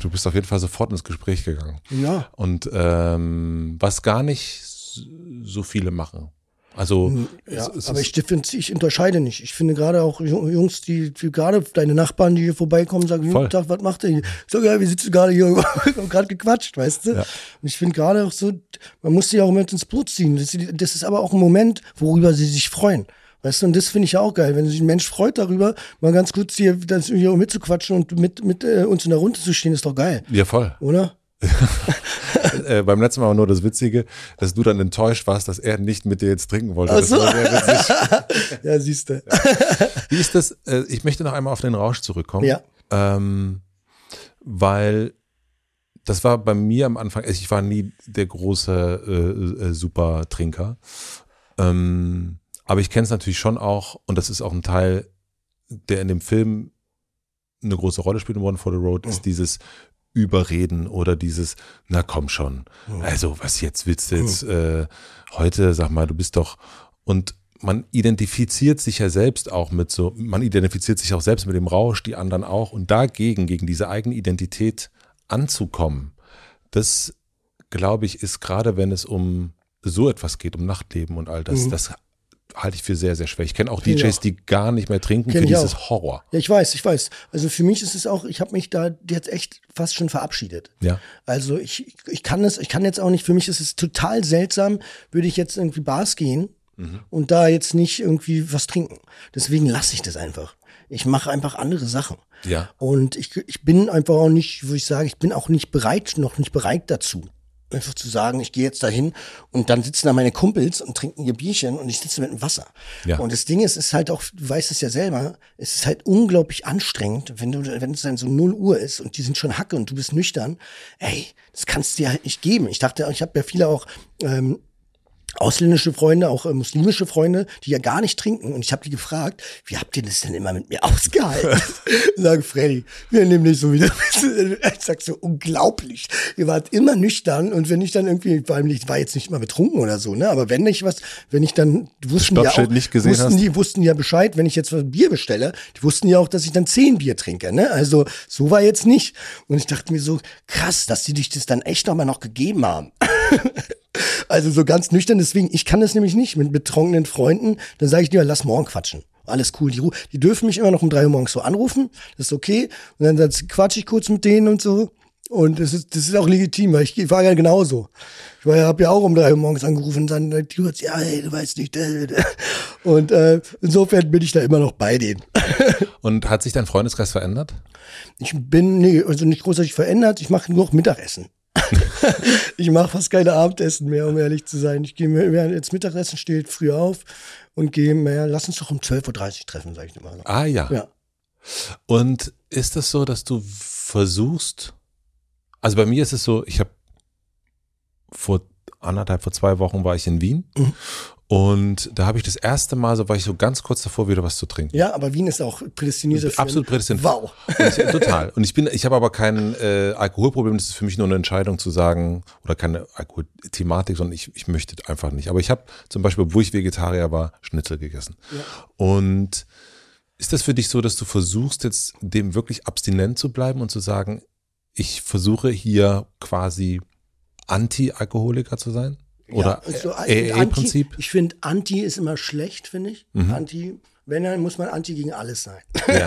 du bist auf jeden Fall sofort ins Gespräch gegangen. Ja. Und ähm, was gar nicht so viele machen. Also, ja, es, es aber ich, ich unterscheide nicht. Ich finde gerade auch Jungs, die, die gerade deine Nachbarn, die hier vorbeikommen, sagen, guten Tag, was macht ihr hier? So, ja, wir sitzen gerade hier, haben gerade gequatscht, weißt du? Ja. Und ich finde gerade auch so, man muss sie auch mit ins Blut ziehen. Das, das ist aber auch ein Moment, worüber sie sich freuen. Weißt du, und das finde ich ja auch geil, wenn sich ein Mensch freut darüber, mal ganz kurz hier, das hier mitzuquatschen und mit, mit äh, uns in der Runde zu stehen, ist doch geil. Ja, voll. Oder? äh, beim letzten Mal war nur das Witzige, dass du dann enttäuscht warst, dass er nicht mit dir jetzt trinken wollte. Ach so. ja, siehst du. Wie ist das? Äh, ich möchte noch einmal auf den Rausch zurückkommen. Ja. Ähm, weil das war bei mir am Anfang, also ich war nie der große äh, äh, Supertrinker. Ähm, aber ich kenne es natürlich schon auch, und das ist auch ein Teil, der in dem Film eine große Rolle spielt in One for the Road, ist dieses überreden oder dieses, na komm schon, also was jetzt willst du jetzt äh, heute, sag mal, du bist doch und man identifiziert sich ja selbst auch mit so, man identifiziert sich auch selbst mit dem Rausch, die anderen auch und dagegen, gegen diese eigene Identität anzukommen, das glaube ich ist gerade, wenn es um so etwas geht, um Nachtleben und all das, mhm. das halte ich für sehr, sehr schwer. Ich kenne auch ich DJs, die gar nicht mehr trinken. Kenn für dieses auch. Horror. Ja, ich weiß, ich weiß. Also für mich ist es auch, ich habe mich da jetzt echt fast schon verabschiedet. Ja. Also ich, ich kann es, ich kann jetzt auch nicht, für mich ist es total seltsam, würde ich jetzt irgendwie Bars gehen und da jetzt nicht irgendwie was trinken. Deswegen lasse ich das einfach. Ich mache einfach andere Sachen. Ja. Und ich, ich bin einfach auch nicht, wo ich sage, ich bin auch nicht bereit, noch nicht bereit dazu. Einfach zu sagen, ich gehe jetzt dahin und dann sitzen da meine Kumpels und trinken ihr Bierchen und ich sitze mit dem Wasser. Ja. Und das Ding ist, es ist halt auch, du weißt es ja selber, es ist halt unglaublich anstrengend, wenn du, wenn es dann so 0 Uhr ist und die sind schon Hacke und du bist nüchtern. Ey, das kannst du dir halt nicht geben. Ich dachte, ich habe ja viele auch ähm, ausländische Freunde, auch äh, muslimische Freunde, die ja gar nicht trinken. Und ich habe die gefragt, wie habt ihr das denn immer mit mir ausgehalten? Sage Freddy, wir nehmen nicht so wieder. Ich sag so, unglaublich. Ihr wart immer nüchtern und wenn ich dann irgendwie, vor allem ich war jetzt nicht immer betrunken oder so, ne? Aber wenn ich was, wenn ich dann, wussten ja auch, nicht gesehen wussten hast? die wussten ja Bescheid, wenn ich jetzt was Bier bestelle, die wussten ja auch, dass ich dann zehn Bier trinke, ne? Also so war jetzt nicht. Und ich dachte mir so, krass, dass die dich das dann echt nochmal noch gegeben haben. Also so ganz nüchtern, deswegen, ich kann das nämlich nicht mit betrunkenen Freunden. Dann sage ich dir, lass morgen quatschen. Alles cool. Die, ru- die dürfen mich immer noch um drei Uhr morgens so anrufen. Das ist okay. Und dann, dann quatsche ich kurz mit denen und so. Und das ist, das ist auch legitim, weil ich, ich war ja genauso. Ich war ja, hab ja auch um drei Uhr morgens angerufen und dann die kurz, ja, ey, du weißt nicht. äh. Und äh, insofern bin ich da immer noch bei denen. Und hat sich dein Freundeskreis verändert? Ich bin, nee, also nicht großartig verändert. Ich mache nur noch Mittagessen. ich mache fast keine Abendessen mehr, um ehrlich zu sein. Ich gehe mir jetzt Mittagessen, stehe früh auf und gehe mehr, lass uns doch um 12.30 Uhr treffen, sage ich immer. Ah ja. Ja. Und ist es so, dass du versuchst, also bei mir ist es so, ich habe vor anderthalb, vor zwei Wochen war ich in Wien Mhm. Und da habe ich das erste Mal, so war ich so ganz kurz davor, wieder was zu trinken. ja, aber Wien ist auch prädestiniert dafür. Absolut prädestiniert. Wow. Und ich, total. Und ich bin, ich habe aber kein äh, Alkoholproblem. Das ist für mich nur eine Entscheidung zu sagen oder keine Alkoholthematik, sondern ich, ich möchte einfach nicht. Aber ich habe zum Beispiel, obwohl ich Vegetarier war, Schnitzel gegessen. Und ist das für dich so, dass du versuchst jetzt dem wirklich abstinent zu bleiben und zu sagen, ich versuche hier quasi Anti-Alkoholiker zu sein? Oder ja, also, Anti- AA-Prinzip? Ich finde, Anti ist immer schlecht, finde ich. Mhm. Anti, wenn dann muss man Anti gegen alles sein. Ja.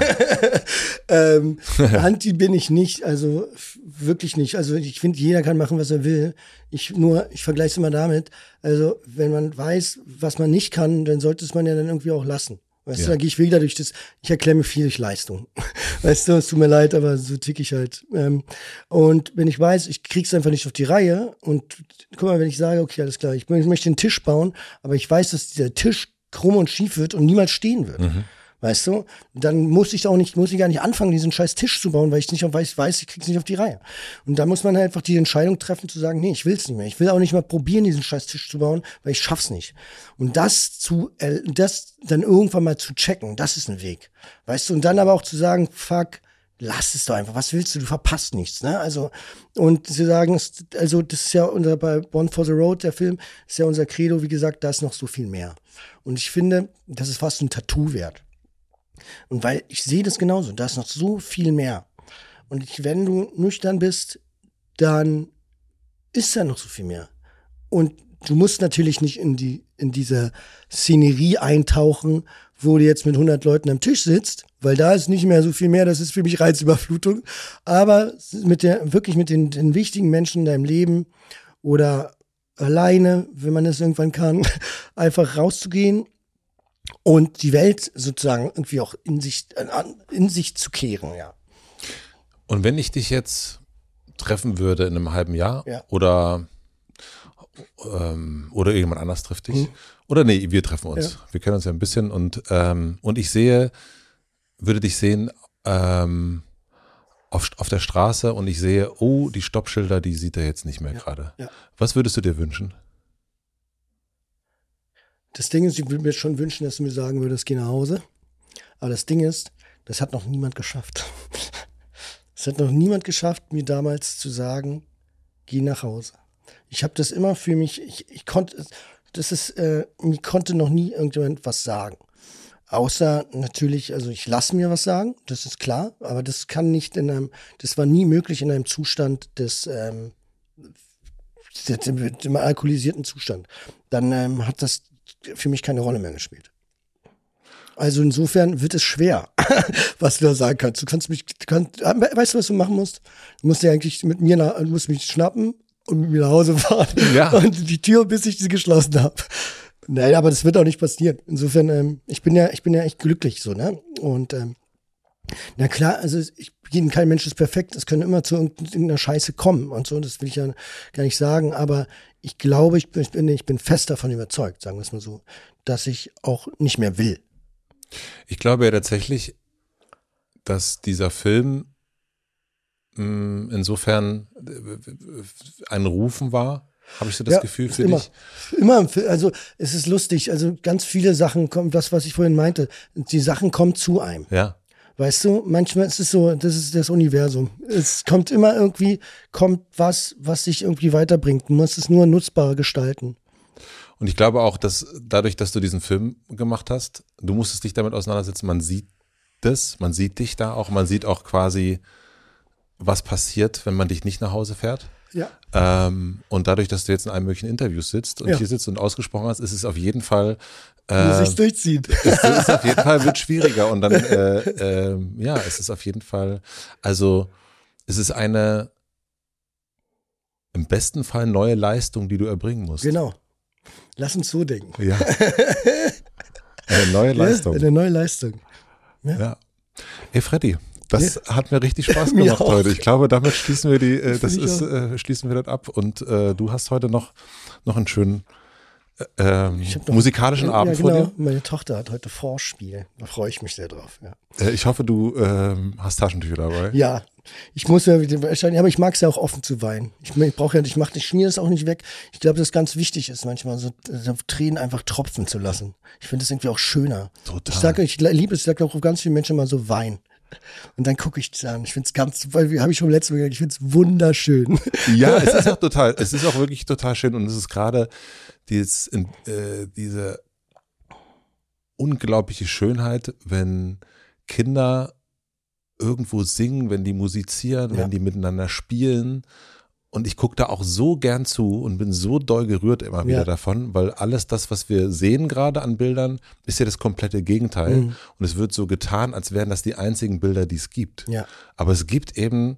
ähm, Anti bin ich nicht, also wirklich nicht. Also ich finde, jeder kann machen, was er will. Ich nur, ich vergleiche es immer damit. Also wenn man weiß, was man nicht kann, dann sollte es man ja dann irgendwie auch lassen. Weißt Ja. du, da gehe ich wieder durch das, ich erkläre mir viel durch Leistung. Weißt du, es tut mir leid, aber so tick ich halt. Ähm, und wenn ich weiß, ich krieg's einfach nicht auf die Reihe und guck mal, wenn ich sage, okay, alles klar, ich, mö- ich möchte einen Tisch bauen, aber ich weiß, dass dieser Tisch krumm und schief wird und niemals stehen wird. Weißt du? Dann muss ich auch nicht, muss ich gar nicht anfangen, diesen scheiß Tisch zu bauen, weil ich nicht auf weiß, weiß, ich krieg's nicht auf die Reihe. Und da muss man halt einfach die Entscheidung treffen zu sagen, nee, ich will's nicht mehr. Ich will auch nicht mal probieren, diesen scheiß Tisch zu bauen, weil ich schaff's nicht. Und das zu, äh, das dann irgendwann mal zu checken, das ist ein Weg. Weißt du? Und dann aber auch zu sagen, fuck, lass es doch einfach. Was willst du? Du verpasst nichts, ne? Also, und sie sagen, also, das ist ja unser, bei Born for the Road, der Film, ist ja unser Credo, wie gesagt, da ist noch so viel mehr. Und ich finde, das ist fast ein Tattoo wert. Und weil ich sehe das genauso, da ist noch so viel mehr. Und ich, wenn du nüchtern bist, dann ist da noch so viel mehr. Und du musst natürlich nicht in die in diese Szenerie eintauchen, wo du jetzt mit 100 Leuten am Tisch sitzt, weil da ist nicht mehr so viel mehr. Das ist für mich Reizüberflutung. Aber mit der wirklich mit den, den wichtigen Menschen in deinem Leben oder alleine, wenn man es irgendwann kann, einfach rauszugehen und die Welt sozusagen irgendwie auch in sich äh, in sich zu kehren, ja. Und wenn ich dich jetzt treffen würde in einem halben Jahr Ja. oder ähm, oder irgendjemand anders trifft dich Mhm. oder nee, wir treffen uns. Ja. Wir kennen uns ja ein bisschen und ähm, und ich sehe, würde dich sehen ähm, auf, auf der Straße und ich sehe, oh, die Stoppschilder, die sieht er jetzt nicht mehr gerade. ja. Was würdest du dir wünschen? Das Ding ist, ich würde mir schon wünschen, dass du mir sagen würdest, geh nach Hause. Aber das Ding ist, das hat noch niemand geschafft. Es hat noch niemand geschafft, mir damals zu sagen, geh nach Hause. Ich habe das immer für mich, ich, ich konnte, das ist, äh, mir konnte noch nie irgendjemand was sagen. Außer natürlich, also ich lasse mir was sagen, das ist klar, aber das kann nicht in einem, das war nie möglich in einem Zustand des, ähm, dem alkoholisierten Zustand. Dann ähm, hat das für mich keine Rolle mehr gespielt. Also insofern wird es schwer, was du da sagen kannst. Du kannst mich, du kannst, weißt du, was du machen musst? Du musst ja eigentlich mit mir, nach, du musst mich schnappen und mit mir nach Hause fahren Ja. und die Tür, bis ich sie geschlossen habe. Nein, aber das wird auch nicht passieren. Insofern, ähm, ich bin ja, ich bin ja echt glücklich so, ne? Und ähm, na klar, also ich, jeden, kein Mensch ist perfekt. Es können immer zu irgendeiner Scheiße kommen und so. Das will ich ja gar nicht sagen. Aber ich glaube, ich bin, ich bin, fest davon überzeugt, sagen wir es mal so, dass ich auch nicht mehr will. Ich glaube ja tatsächlich, dass dieser Film mh, insofern äh, ein Rufen war. Habe ich so das Ja, Gefühl für immer, dich? Immer, also es ist lustig. Also ganz viele Sachen kommen, das, was ich vorhin meinte, die Sachen kommen zu einem. Ja. Weißt du, manchmal ist es so, das ist das Universum. Es kommt immer irgendwie, kommt was, was dich irgendwie weiterbringt. Du musst es nur nutzbar gestalten. Und ich glaube auch, dass dadurch, dass du diesen Film gemacht hast, du musstest dich damit auseinandersetzen, man sieht das, man sieht dich da auch, man sieht auch quasi, was passiert, wenn man dich nicht nach Hause fährt. Ja. Ähm, und dadurch, dass du jetzt in einem möglichen Interview sitzt und Ja. hier sitzt und ausgesprochen hast, ist es auf jeden Fall, äh, ich durchziehen. es ist auf jeden Fall wird schwieriger und dann, äh, äh, ja, es ist auf jeden Fall, also es ist eine im besten Fall neue Leistung, die du erbringen musst. Genau. Lass uns so denken. Ja. Eine neue Leistung. Ja, eine neue Leistung. Ja. Hey Freddy, das hat mir richtig Spaß gemacht heute. Ich glaube, damit schließen wir die, äh, das ist, äh, schließen wir das ab und äh, du hast heute noch, noch einen schönen ähm, noch- musikalischen ja, Abend genau. vor Meine Tochter hat heute Vorspiel. Da freue ich mich sehr drauf. Ja. dir. Äh, ich hoffe, du ähm, hast Taschentücher dabei. Ja, ich muss ja wieder wahrscheinlich, aber ich mag es ja auch offen zu weinen. Ich, ich brauche ja, ich mache, ich schmier das auch nicht weg. Ich glaube, dass ganz wichtig ist, manchmal so äh, Tränen einfach tropfen zu lassen. Ich finde das irgendwie auch schöner. Total. Ich sage, ich liebe es, ich sage auch ganz viele Menschen mal so weinen. Und dann gucke ich das an. Ich finde es ganz, weil habe ich schon letztes Mal gesagt, ich finde es wunderschön. Ja, es ist auch total, es ist auch wirklich total schön und es ist gerade dieses, äh, diese unglaubliche Schönheit, wenn Kinder irgendwo singen, wenn die musizieren, Ja. wenn die miteinander spielen. Und ich gucke da auch so gern zu und bin so doll gerührt immer wieder Ja. davon, weil alles das, was wir sehen gerade an Bildern, ist ja das komplette Gegenteil. Mhm. Und es wird so getan, als wären das die einzigen Bilder, die es gibt. Ja. Aber es gibt eben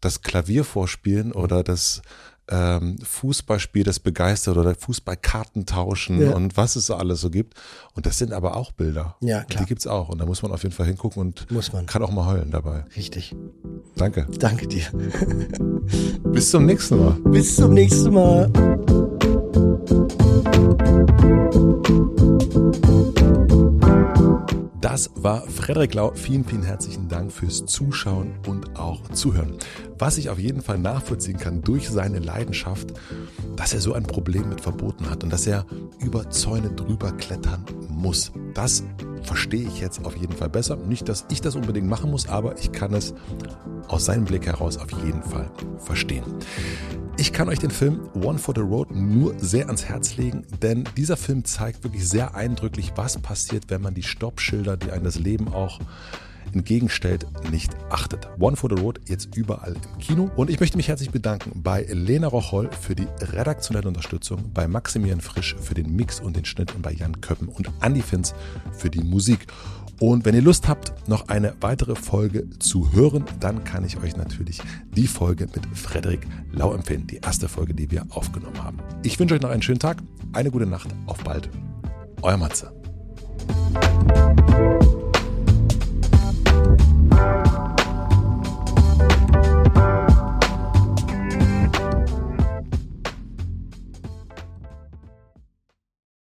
das Klaviervorspielen oder das ähm, Fußballspiel, das begeistert oder Fußballkartentauschen Ja. und was es so alles so gibt. Und das sind aber auch Bilder. Ja, Und klar. Die gibt's auch. Und da muss man auf jeden Fall hingucken und Muss man. kann auch mal heulen dabei. Richtig. Danke. Danke dir. Bis zum nächsten Mal. Bis zum nächsten Mal. Das war Frederik Lau. Vielen, vielen herzlichen Dank fürs Zuschauen und auch Zuhören. Was ich auf jeden Fall nachvollziehen kann durch seine Leidenschaft, dass er so ein Problem mit Verboten hat und dass er über Zäune drüber klettern muss. Das verstehe ich jetzt auf jeden Fall besser. Nicht, dass ich das unbedingt machen muss, aber ich kann es aus seinem Blick heraus auf jeden Fall verstehen. Ich kann euch den Film One for the Road nur sehr ans Herz legen, denn dieser Film zeigt wirklich sehr eindrücklich, was passiert, wenn man die Stoppschilder, die einem das Leben auch entgegenstellt, nicht achtet. One for the Road jetzt überall im Kino. Und ich möchte mich herzlich bedanken bei Lena Rocholl für die redaktionelle Unterstützung, bei Maximilian Frisch für den Mix und den Schnitt und bei Jan Köppen und Andy Finz für die Musik. Und wenn ihr Lust habt, noch eine weitere Folge zu hören, dann kann ich euch natürlich die Folge mit Frederik Lau empfehlen. Die erste Folge, die wir aufgenommen haben. Ich wünsche euch noch einen schönen Tag, eine gute Nacht, auf bald. Euer Matze. Thank you.